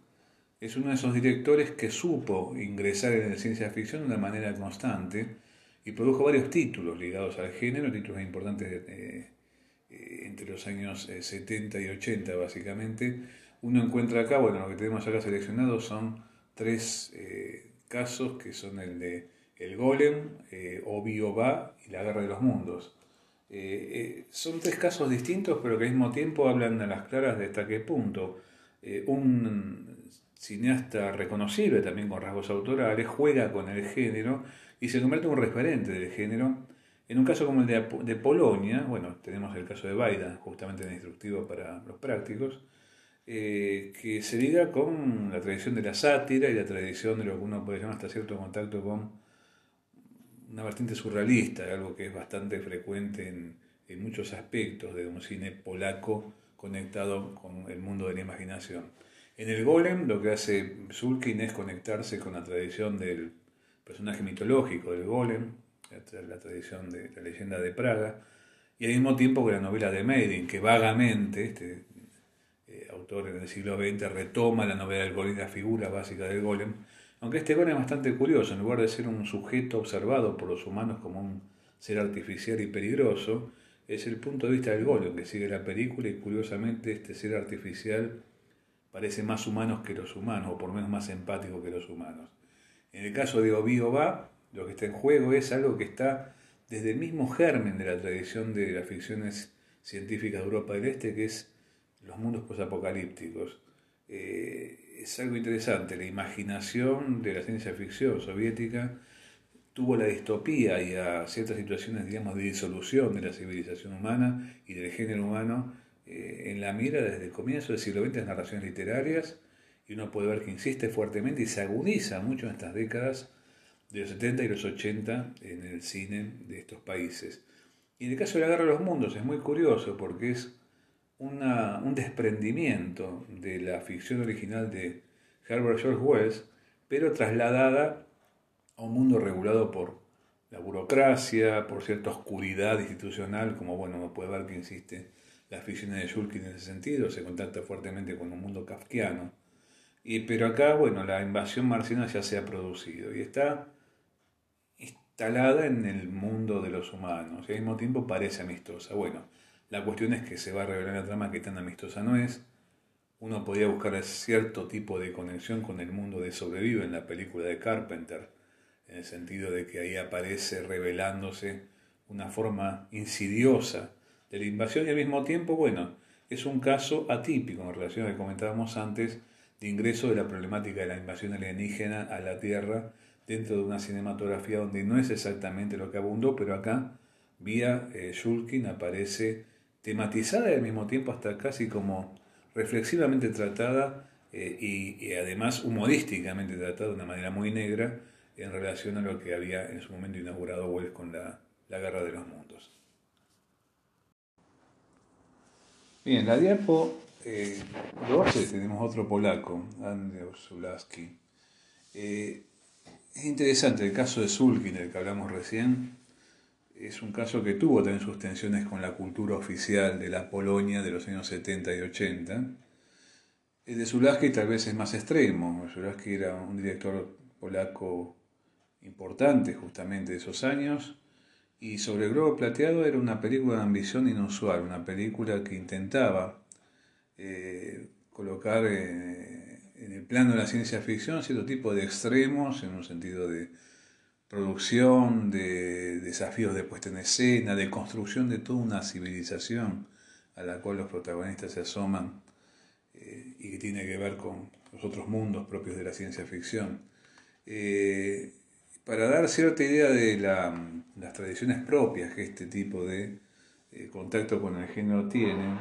S1: es uno de esos directores que supo ingresar en la ciencia ficción de una manera constante y produjo varios títulos ligados al género, títulos importantes eh, entre los años 70 eh, y 80 básicamente. Uno encuentra acá, bueno, lo que tenemos acá seleccionado son tres eh, casos que son el de El Golem, Obio Va y La Guerra de los Mundos. son tres casos distintos, pero que al mismo tiempo hablan a las claras de hasta qué punto un cineasta reconocible también con rasgos autorales, juega con el género y se convierte en un referente del género. En un caso como el de, Polonia, bueno, tenemos el caso de Baida, justamente instructivo para los prácticos, eh, que se liga con la tradición de la sátira y la tradición de lo que uno puede llamar hasta cierto contacto con una vertiente surrealista, algo que es bastante frecuente en, en muchos aspectos de un cine polaco conectado con el mundo de la imaginación. En el golem lo que hace Zulkin es conectarse con la tradición del personaje mitológico del golem, la tradición de la leyenda de Praga, y al mismo tiempo con la novela de Meidin, que vagamente, este eh, autor autor en el siglo XX retoma la novedad del golem, la figura básica del golem, aunque este golem es bastante curioso, en lugar de ser un sujeto observado por los humanos como un ser artificial y peligroso, es el punto de vista del golem que sigue la película y curiosamente este ser artificial parece más humano que los humanos, o por lo menos más empático que los humanos. En el caso de Obi Oba, lo que está en juego es algo que está desde el mismo germen de la tradición de las ficciones científicas de Europa del Este, que es los mundos posapocalípticos. Eh, es algo interesante, la imaginación de la ciencia ficción soviética tuvo la distopía y a ciertas situaciones, digamos, de disolución de la civilización humana y del género humano eh, en la mira desde el comienzo del siglo XX narraciones literarias y uno puede ver que insiste fuertemente y se agudiza mucho en estas décadas de los 70 y los 80 en el cine de estos países. Y en el caso de la Guerra de los Mundos es muy curioso porque es un desprendimiento de la ficción original de Herbert George Wells, pero trasladada a un mundo regulado por la burocracia, por cierta oscuridad institucional, como bueno, uno puede ver que insiste la ficción de Shulkin en ese sentido, se contacta fuertemente con un mundo kafkiano. Y, pero acá, bueno, la invasión marciana ya se ha producido y está instalada en el mundo de los humanos y al mismo tiempo parece amistosa. Bueno, la cuestión es que se va a revelar la trama que tan amistosa no es. Uno podría buscar cierto tipo de conexión con el mundo de Sobrevive en la película de Carpenter, en el sentido de que ahí aparece revelándose una forma insidiosa de la invasión y al mismo tiempo, bueno, es un caso atípico en relación a lo que comentábamos antes de ingreso de la problemática de la invasión alienígena a la Tierra dentro de una cinematografía donde no es exactamente lo que abundó, pero acá, vía eh, Shulkin, aparece tematizada y al mismo tiempo hasta casi como reflexivamente tratada eh, y, además humorísticamente tratada de una manera muy negra en relación a lo que había en su momento inaugurado Wells con la, Guerra de los Mundos. Bien, la diapo eh, 12 tenemos otro polaco, Andrzej Zulaski. Eh, es interesante el caso de Sulkin, del que hablamos recién. Es un caso que tuvo también sus tensiones con la cultura oficial de la Polonia de los años 70 y 80. El de Zulaski tal vez es más extremo. Zulaski era un director polaco importante justamente de esos años. Y sobre el globo plateado era una película de ambición inusual, una película que intentaba eh, colocar eh, en el plano de la ciencia ficción cierto tipo de extremos, en un sentido de producción, de desafíos de puesta en escena, de construcción de toda una civilización a la cual los protagonistas se asoman eh, y que tiene que ver con los otros mundos propios de la ciencia ficción. Eh, para dar cierta idea de las tradiciones propias que este tipo de eh, contacto con el género tiene,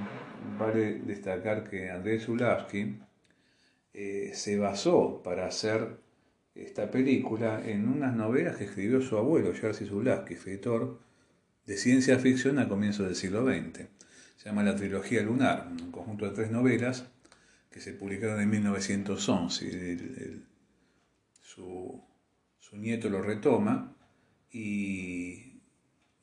S1: vale destacar que Andrés Zulavsky, eh, se basó para hacer esta película en unas novelas que escribió su abuelo, Jerzy Zulaski, escritor de ciencia ficción a comienzos del siglo XX. Se llama La Trilogía Lunar, un conjunto de tres novelas que se publicaron en 1911. su, nieto lo retoma y,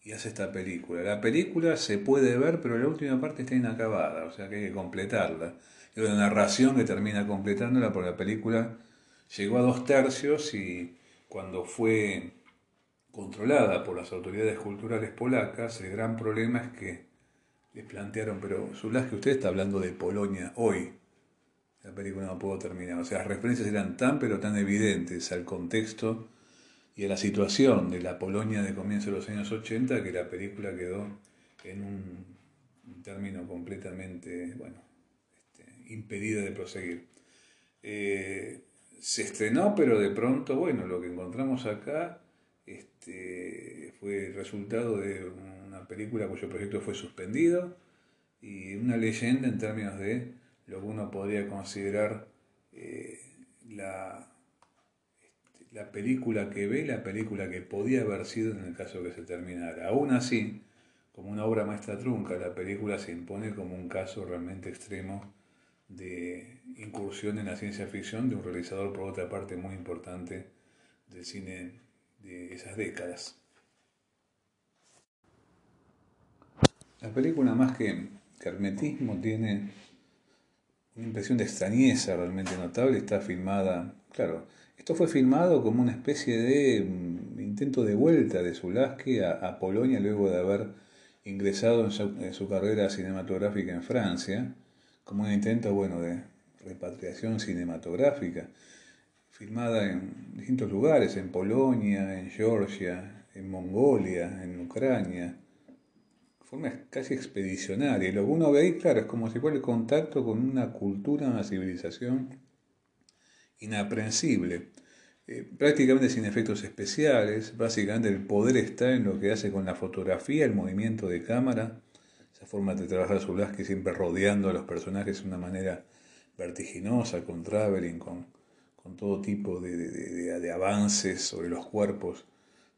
S1: y, hace esta película. La película se puede ver, pero la última parte está inacabada, o sea que hay que completarla una narración que termina completándola porque la película llegó a dos tercios y cuando fue controlada por las autoridades culturales polacas, el gran problema es que les plantearon, pero que usted está hablando de Polonia hoy. La película no pudo terminar. O sea, las referencias eran tan pero tan evidentes al contexto y a la situación de la Polonia de comienzo de los años 80 que la película quedó en un término completamente, bueno, impedida de proseguir. Eh, se estrenó, pero de pronto, bueno, lo que encontramos acá este, fue el resultado de una película cuyo proyecto fue suspendido y una leyenda en términos de lo que uno podría considerar eh, la, este, la película que ve, la película que podía haber sido en el caso que se terminara. Aún así, como una obra maestra trunca, la película se impone como un caso realmente extremo de incursión en la ciencia ficción de un realizador, por otra parte, muy importante del cine de esas décadas. La película, más que hermetismo, tiene una impresión de extrañeza realmente notable, está filmada, claro, esto fue filmado como una especie de mm, intento de vuelta de Zulaski a, Polonia luego de haber ingresado en su, carrera cinematográfica en Francia, como un intento, bueno, de repatriación cinematográfica, filmada en distintos lugares, en Polonia, en Georgia, en Mongolia, en Ucrania, forma casi expedicionaria. Y lo que uno ve ahí, claro, es como si fuera el contacto con una cultura, una civilización inaprensible. Eh, prácticamente sin efectos especiales, básicamente el poder está en lo que hace con la fotografía, el movimiento de cámara, esa forma de trabajar que siempre rodeando a los personajes de una manera vertiginosa, con traveling, con, con todo tipo de, de, de, avances sobre los cuerpos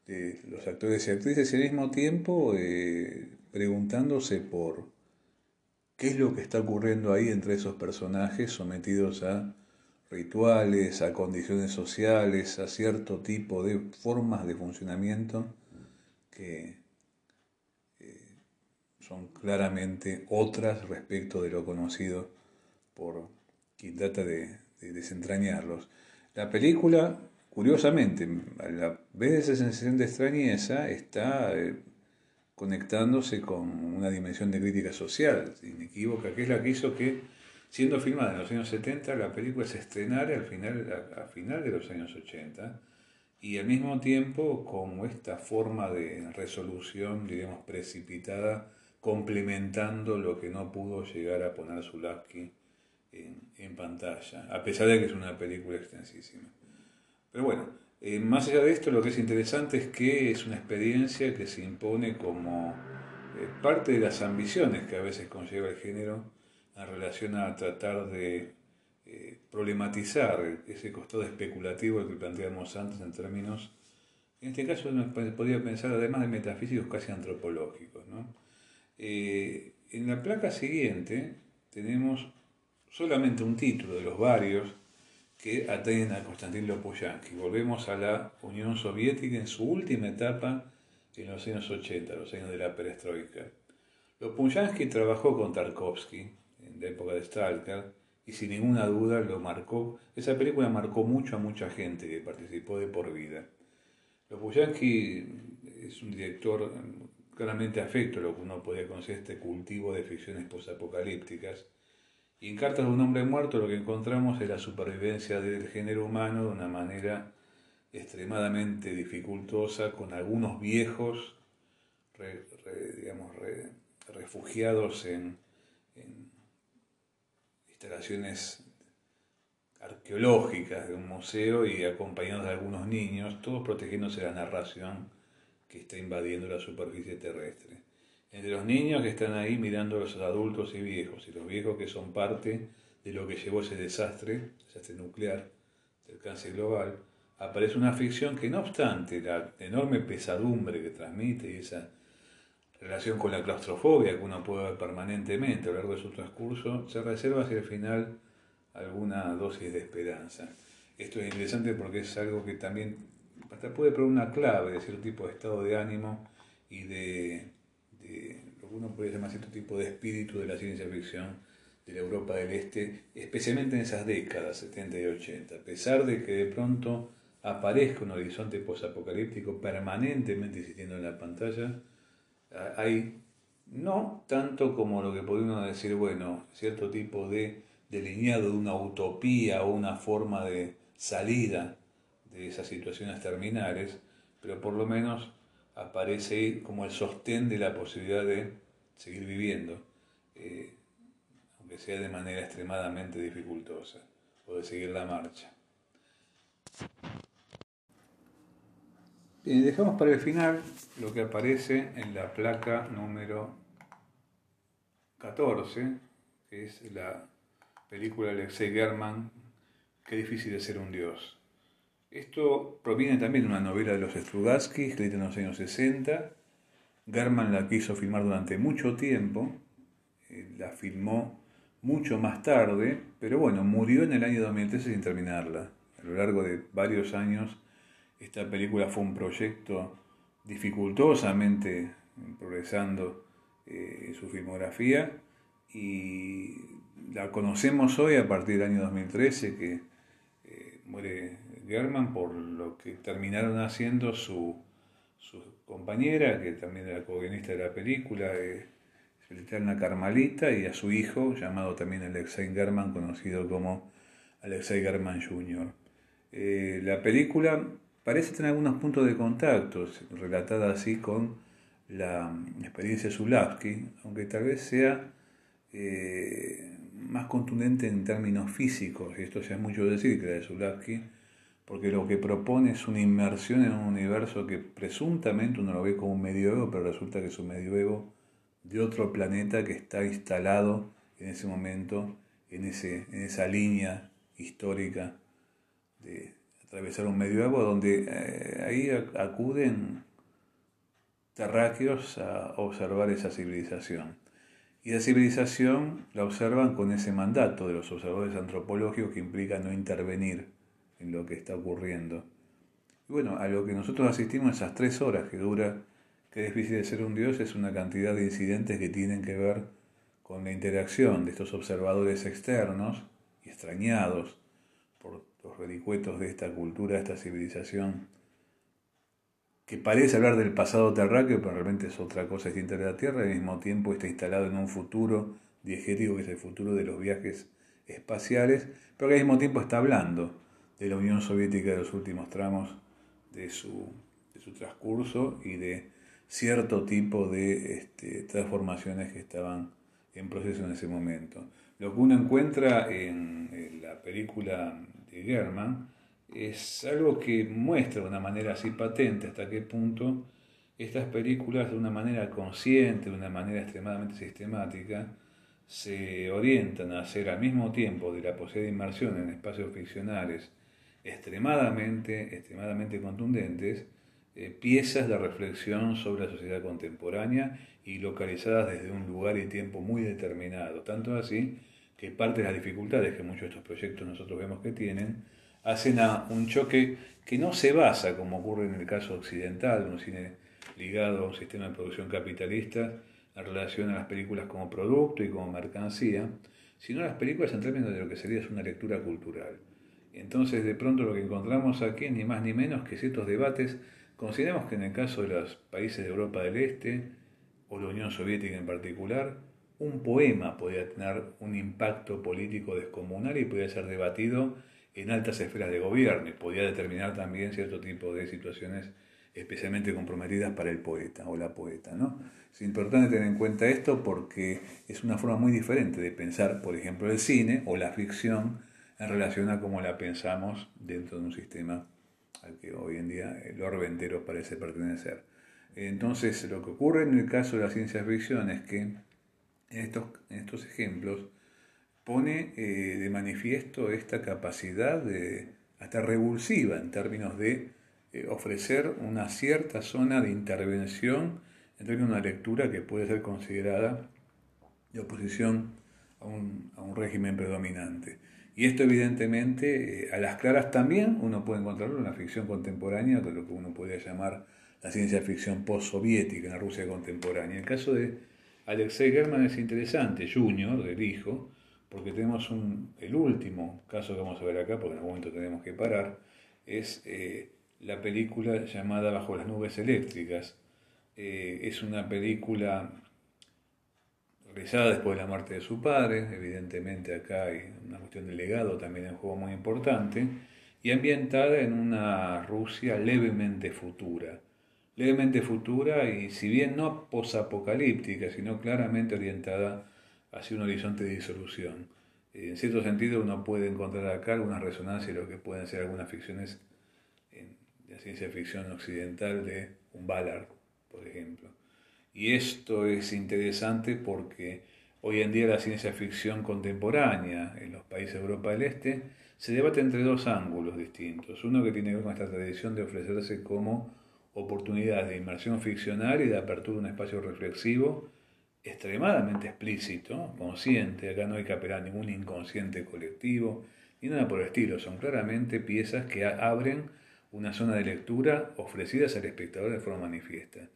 S1: de los actores y actrices y al mismo tiempo eh, preguntándose por qué es lo que está ocurriendo ahí entre esos personajes sometidos a rituales, a condiciones sociales, a cierto tipo de formas de funcionamiento que son claramente otras respecto de lo conocido por quien trata de, desentrañarlos. La película, curiosamente, a la vez de esa sensación de extrañeza, está eh, conectándose con una dimensión de crítica social, inequívoca, que es la que hizo que Siendo filmada en los años 70, la película se estrenara al final, a, final de los años 80 y al mismo tiempo con esta forma de resolución, digamos, precipitada, complementando lo que no pudo llegar a poner Zulaski en, en pantalla, a pesar de que es una película extensísima. Pero bueno, eh, más allá de esto, lo que es interesante es que es una experiencia que se impone como eh, parte de las ambiciones que a veces conlleva el género en relación a tratar de eh, problematizar ese costado especulativo que planteamos antes en términos, en este caso uno podría pensar además de metafísicos casi antropológicos. Eh, en la placa siguiente tenemos solamente un título de los varios que atañen a Konstantin Lopuyansky. Volvemos a la Unión Soviética en su última etapa en los años 80, los años de la perestroika. Lopuyansky trabajó con Tarkovsky de época de Stalker, y sin ninguna duda lo marcó. Esa película marcó mucho a mucha gente que participó de por vida. Lopuyansky es un director claramente afecto lo que uno podría conocer este cultivo de ficciones posapocalípticas. Y en Cartas de un hombre muerto lo que encontramos es la supervivencia del género humano de una manera extremadamente dificultosa, con algunos viejos, refugiados en instalaciones arqueológicas de un museo y acompañados de algunos niños, todos protegiéndose la narración que está invadiendo la superficie terrestre. Entre los niños que están ahí mirando a los adultos y viejos, y los viejos que son parte de lo que llevó ese desastre, desastre nuclear, del cáncer global, aparece una ficción que no obstante la enorme pesadumbre que transmite y esa relación con la claustrofobia que uno puede ver permanentemente a lo largo de su transcurso, se reserva hacia el final alguna dosis de esperanza. Esto es interesante porque es algo que también hasta puede probar una clave de cierto tipo de estado de ánimo y de, lo que uno puede llamar cierto tipo de espíritu de la ciencia ficción de la Europa del Este, especialmente en esas décadas 70 y 80. A pesar de que de pronto aparezca un horizonte posapocalíptico permanentemente existiendo en la pantalla, hay no tanto como lo que podemos decir, bueno, cierto tipo de delineado de una utopía o una forma de salida de esas situaciones terminales, pero por lo menos aparece como el sostén de la posibilidad de seguir viviendo, eh, aunque sea de manera extremadamente dificultosa, o de seguir la marcha. Bien, dejamos para el final lo que aparece en la placa número 14, que es la película de Alexei German, Qué difícil es ser un dios. Esto proviene también de una novela de los Strugatsky, escrita en los años 60. German la quiso filmar durante mucho tiempo, eh, la filmó mucho más tarde, pero bueno, murió en el año 2013 sin terminarla. A lo largo de varios años esta película fue un proyecto dificultosamente progresando eh, su filmografía y la conocemos hoy a partir del año 2013 que eh, muere German por lo que terminaron haciendo su, su compañera, que también era co-guionista de la película, eh, eterna Carmalita, y a su hijo, llamado también Alexei German, conocido como Alexei German Jr. Eh, la película parece tener algunos puntos de contacto, relatada así con la experiencia de Zulavsky, aunque tal vez sea eh, más contundente en términos físicos, y esto ya es mucho decir que la de Zulavsky, porque lo que propone es una inmersión en un universo que presuntamente uno lo ve como un medioevo, pero resulta que es un medioevo de otro planeta que está instalado en ese momento, en, ese, en esa línea histórica de atravesar un medioevo, donde eh, ahí acuden terráqueos a observar esa civilización. Y la civilización la observan con ese mandato de los observadores antropológicos que implica no intervenir en lo que está ocurriendo. Y bueno, a lo que nosotros asistimos esas tres horas que dura que es difícil de ser un dios es una cantidad de incidentes que tienen que ver con la interacción de estos observadores externos y extrañados por los vericuetos de esta cultura, de esta civilización, que parece hablar del pasado terráqueo, pero realmente es otra cosa distinta de la Tierra, y al mismo tiempo está instalado en un futuro diegético que es el futuro de los viajes espaciales, pero que al mismo tiempo está hablando de la Unión Soviética de los últimos tramos de su, de su transcurso y de cierto tipo de este, transformaciones que estaban en proceso en ese momento. Lo que uno encuentra en, la película de German es algo que muestra de una manera así patente hasta qué punto estas películas de una manera consciente, de una manera extremadamente sistemática, se orientan a hacer al mismo tiempo de la posibilidad de inmersión en espacios ficcionales extremadamente, extremadamente contundentes, eh, piezas de reflexión sobre la sociedad contemporánea y localizadas desde un lugar y tiempo muy determinado. Tanto así que parte de las dificultades que muchos de estos proyectos nosotros vemos que tienen, hacen a un choque que no se basa, como ocurre en el caso occidental, un cine ligado a un sistema de producción capitalista, en relación a las películas como producto y como mercancía, sino a las películas en términos de lo que sería una lectura cultural. Entonces, de pronto lo que encontramos aquí ni más ni menos que ciertos debates Consideramos que en el caso de los países de Europa del Este, o la Unión Soviética en particular, un poema podía tener un impacto político descomunal y podía ser debatido en altas esferas de gobierno y podía determinar también cierto tipo de situaciones especialmente comprometidas para el poeta o la poeta. ¿no? Es importante tener en cuenta esto porque es una forma muy diferente de pensar, por ejemplo, el cine o la ficción en relación a cómo la pensamos dentro de un sistema al que hoy en día el orbe entero parece pertenecer. Entonces, lo que ocurre en el caso de la ciencia ficción es que en estos, estos ejemplos pone eh, de manifiesto esta capacidad de, hasta revulsiva en términos de eh, ofrecer una cierta zona de intervención en términos de una lectura que puede ser considerada de oposición a un, a un régimen predominante. Y esto evidentemente, eh, a las claras también, uno puede encontrarlo en la ficción contemporánea, de lo que uno podría llamar la ciencia ficción post-soviética en la Rusia contemporánea. El caso de Alexei German es interesante, Junior, del hijo, porque tenemos un, el último caso que vamos a ver acá, porque en algún momento tenemos que parar, es eh, la película llamada Bajo las nubes eléctricas. Eh, es una película realizada después de la muerte de su padre, evidentemente acá hay una cuestión de legado también en juego muy importante, y ambientada en una Rusia levemente futura. Levemente futura y si bien no posapocalíptica, sino claramente orientada hacia un horizonte de disolución. En cierto sentido uno puede encontrar acá alguna resonancia de lo que pueden ser algunas ficciones en la ciencia ficción occidental de un Ballard, por ejemplo. Y esto es interesante porque hoy en día la ciencia ficción contemporánea en los países de Europa del Este se debate entre dos ángulos distintos. Uno que tiene que ver con esta tradición de ofrecerse como oportunidad de inmersión ficcional y de apertura de un espacio reflexivo extremadamente explícito, consciente. Acá no hay que apelar a ningún inconsciente colectivo ni nada por el estilo. Son claramente piezas que abren una zona de lectura ofrecidas al espectador de forma manifiesta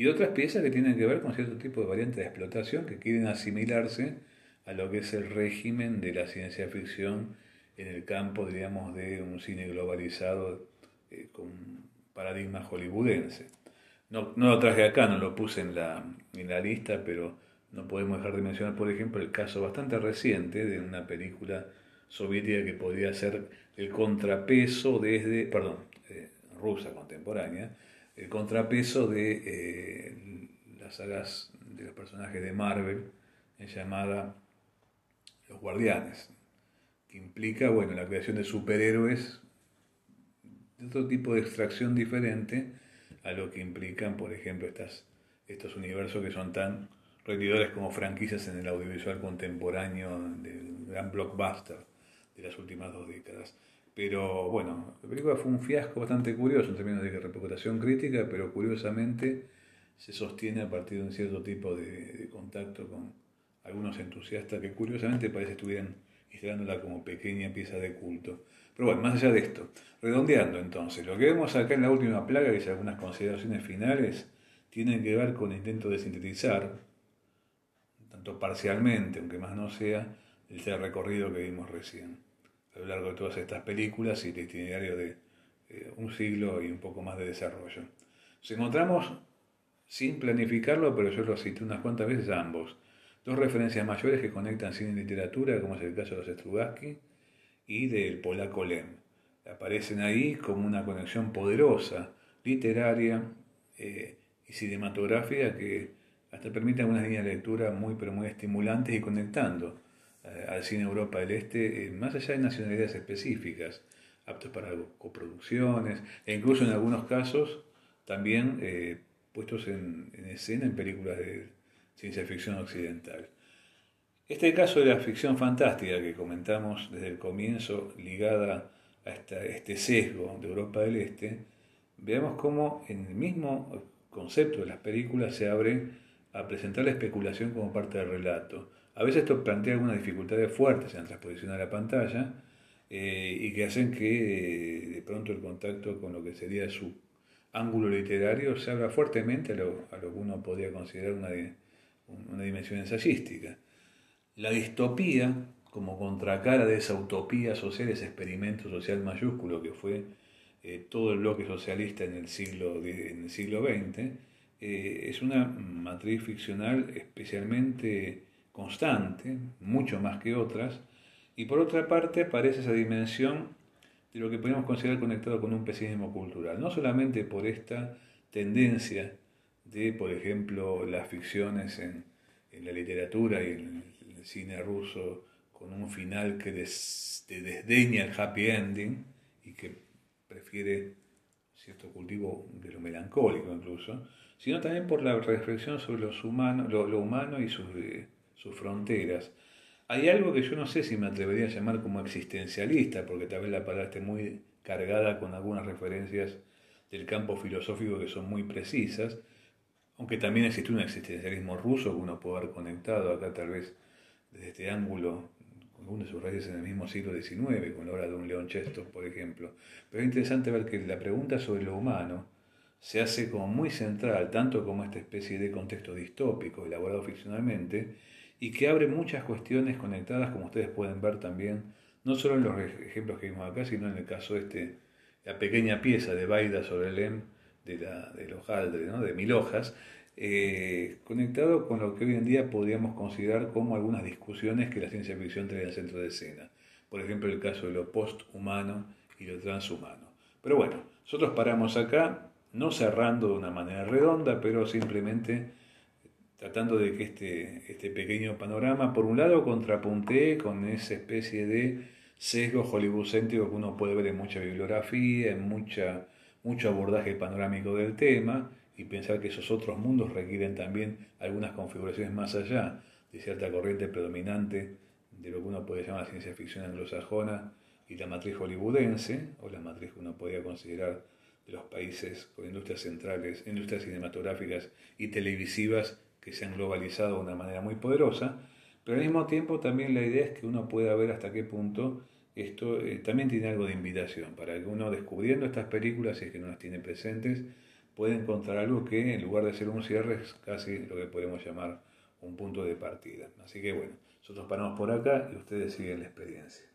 S1: y otras piezas que tienen que ver con cierto tipo de variantes de explotación que quieren asimilarse a lo que es el régimen de la ciencia ficción en el campo, digamos, de un cine globalizado eh, con paradigma hollywoodense. No, no, lo traje acá, no lo puse en la, en la lista, pero no podemos dejar de mencionar, por ejemplo, el caso bastante reciente de una película soviética que podría ser el contrapeso desde, perdón, eh, rusa contemporánea, el contrapeso de eh, las sagas de los personajes de Marvel, llamada Los Guardianes, que implica, bueno, la creación de superhéroes de otro tipo de extracción diferente a lo que implican, por ejemplo, estas, estos universos que son tan rendidores como franquicias en el audiovisual contemporáneo del gran blockbuster de las últimas dos décadas. Pero bueno, la película fue un fiasco bastante curioso en términos de reputación crítica, pero curiosamente se sostiene a partir de un cierto tipo de, contacto con algunos entusiastas que curiosamente parece estuvieran instalándola como pequeña pieza de culto. Pero bueno, más allá de esto, redondeando entonces, lo que vemos acá en la última plaga, y algunas consideraciones finales, tienen que ver con el intento de sintetizar, tanto parcialmente, aunque más no sea, el recorrido que vimos recién, a lo largo de todas estas películas y el itinerario de eh, un siglo y un poco más de desarrollo. Nos encontramos, sin planificarlo, pero yo lo cité unas cuantas veces a ambos, dos referencias mayores que conectan cine y literatura, como es el caso de los Strugatsky, y del polaco Lem. Aparecen ahí como una conexión poderosa, literaria eh, y cinematográfica que hasta permite unas líneas de lectura muy pero muy estimulantes y conectando al cine Europa del Este, eh, más allá de nacionalidades específicas, aptos para coproducciones, e incluso en algunos casos también puestos en, en escena en películas de ciencia ficción occidental. Este caso de la ficción fantástica que comentamos desde el comienzo, ligada a este sesgo de Europa del Este, veamos cómo en el mismo concepto de las películas se abre a presentar la especulación como parte del relato. A veces esto plantea algunas dificultades fuertes en la transposición a la pantalla eh, y que hacen que eh, de pronto el contacto con lo que sería su ángulo literario se abra fuertemente a lo, a lo que uno podría considerar una, una dimensión ensayística. La distopía, como contracara de esa utopía social, ese experimento social mayúsculo que fue eh, todo el bloque socialista en el siglo, en el siglo XX, eh, es una matriz ficcional especialmente constante, mucho más que otras, y por otra parte aparece esa dimensión de lo que podemos considerar conectado con un pesimismo cultural, no solamente por esta tendencia de, por ejemplo, las ficciones en, en la literatura y en el cine ruso con un final que desdeña el happy ending y que prefiere cierto cultivo de lo melancólico incluso, sino también por la reflexión sobre los humanos, lo, humano y sus, eh, sus fronteras. Hay algo que yo no sé si me atrevería a llamar como existencialista, porque tal vez la palabra esté muy cargada con algunas referencias del campo filosófico que son muy precisas, aunque también existe un existencialismo ruso que uno puede haber conectado acá tal vez desde este ángulo, con algunas de sus raíces en el mismo siglo XIX, con la obra de un León Chestos, por ejemplo. Pero es interesante ver que la pregunta sobre lo humano se hace como muy central, tanto como esta especie de contexto distópico elaborado ficcionalmente, y que abre muchas cuestiones conectadas, como ustedes pueden ver también, no solo en los ejemplos que vimos acá, sino en el caso este, la pequeña pieza de Baida sobre el Em de, la, de los Aldre, ¿no? de mil hojas, eh, conectado con lo que hoy en día podríamos considerar como algunas discusiones que la ciencia ficción trae al centro de escena. Por ejemplo, el caso de lo posthumano y lo transhumano. Pero bueno, nosotros paramos acá, no cerrando de una manera redonda, pero simplemente tratando de que este, este pequeño panorama, por un lado, contrapuntee con esa especie de sesgo hollywoodcéntrico que uno puede ver en mucha bibliografía, en mucha, mucho abordaje panorámico del tema, y pensar que esos otros mundos requieren también algunas configuraciones más allá de cierta corriente predominante de lo que uno puede llamar ciencia ficción anglosajona y la matriz hollywoodense, o la matriz que uno podría considerar de los países con industrias centrales, industrias cinematográficas y televisivas que se han globalizado de una manera muy poderosa, pero al mismo tiempo también la idea es que uno pueda ver hasta qué punto esto eh, también tiene algo de invitación, para que uno descubriendo estas películas, si es que no las tiene presentes, puede encontrar algo que en lugar de ser un cierre es casi lo que podemos llamar un punto de partida. Así que bueno, nosotros paramos por acá y ustedes siguen la experiencia.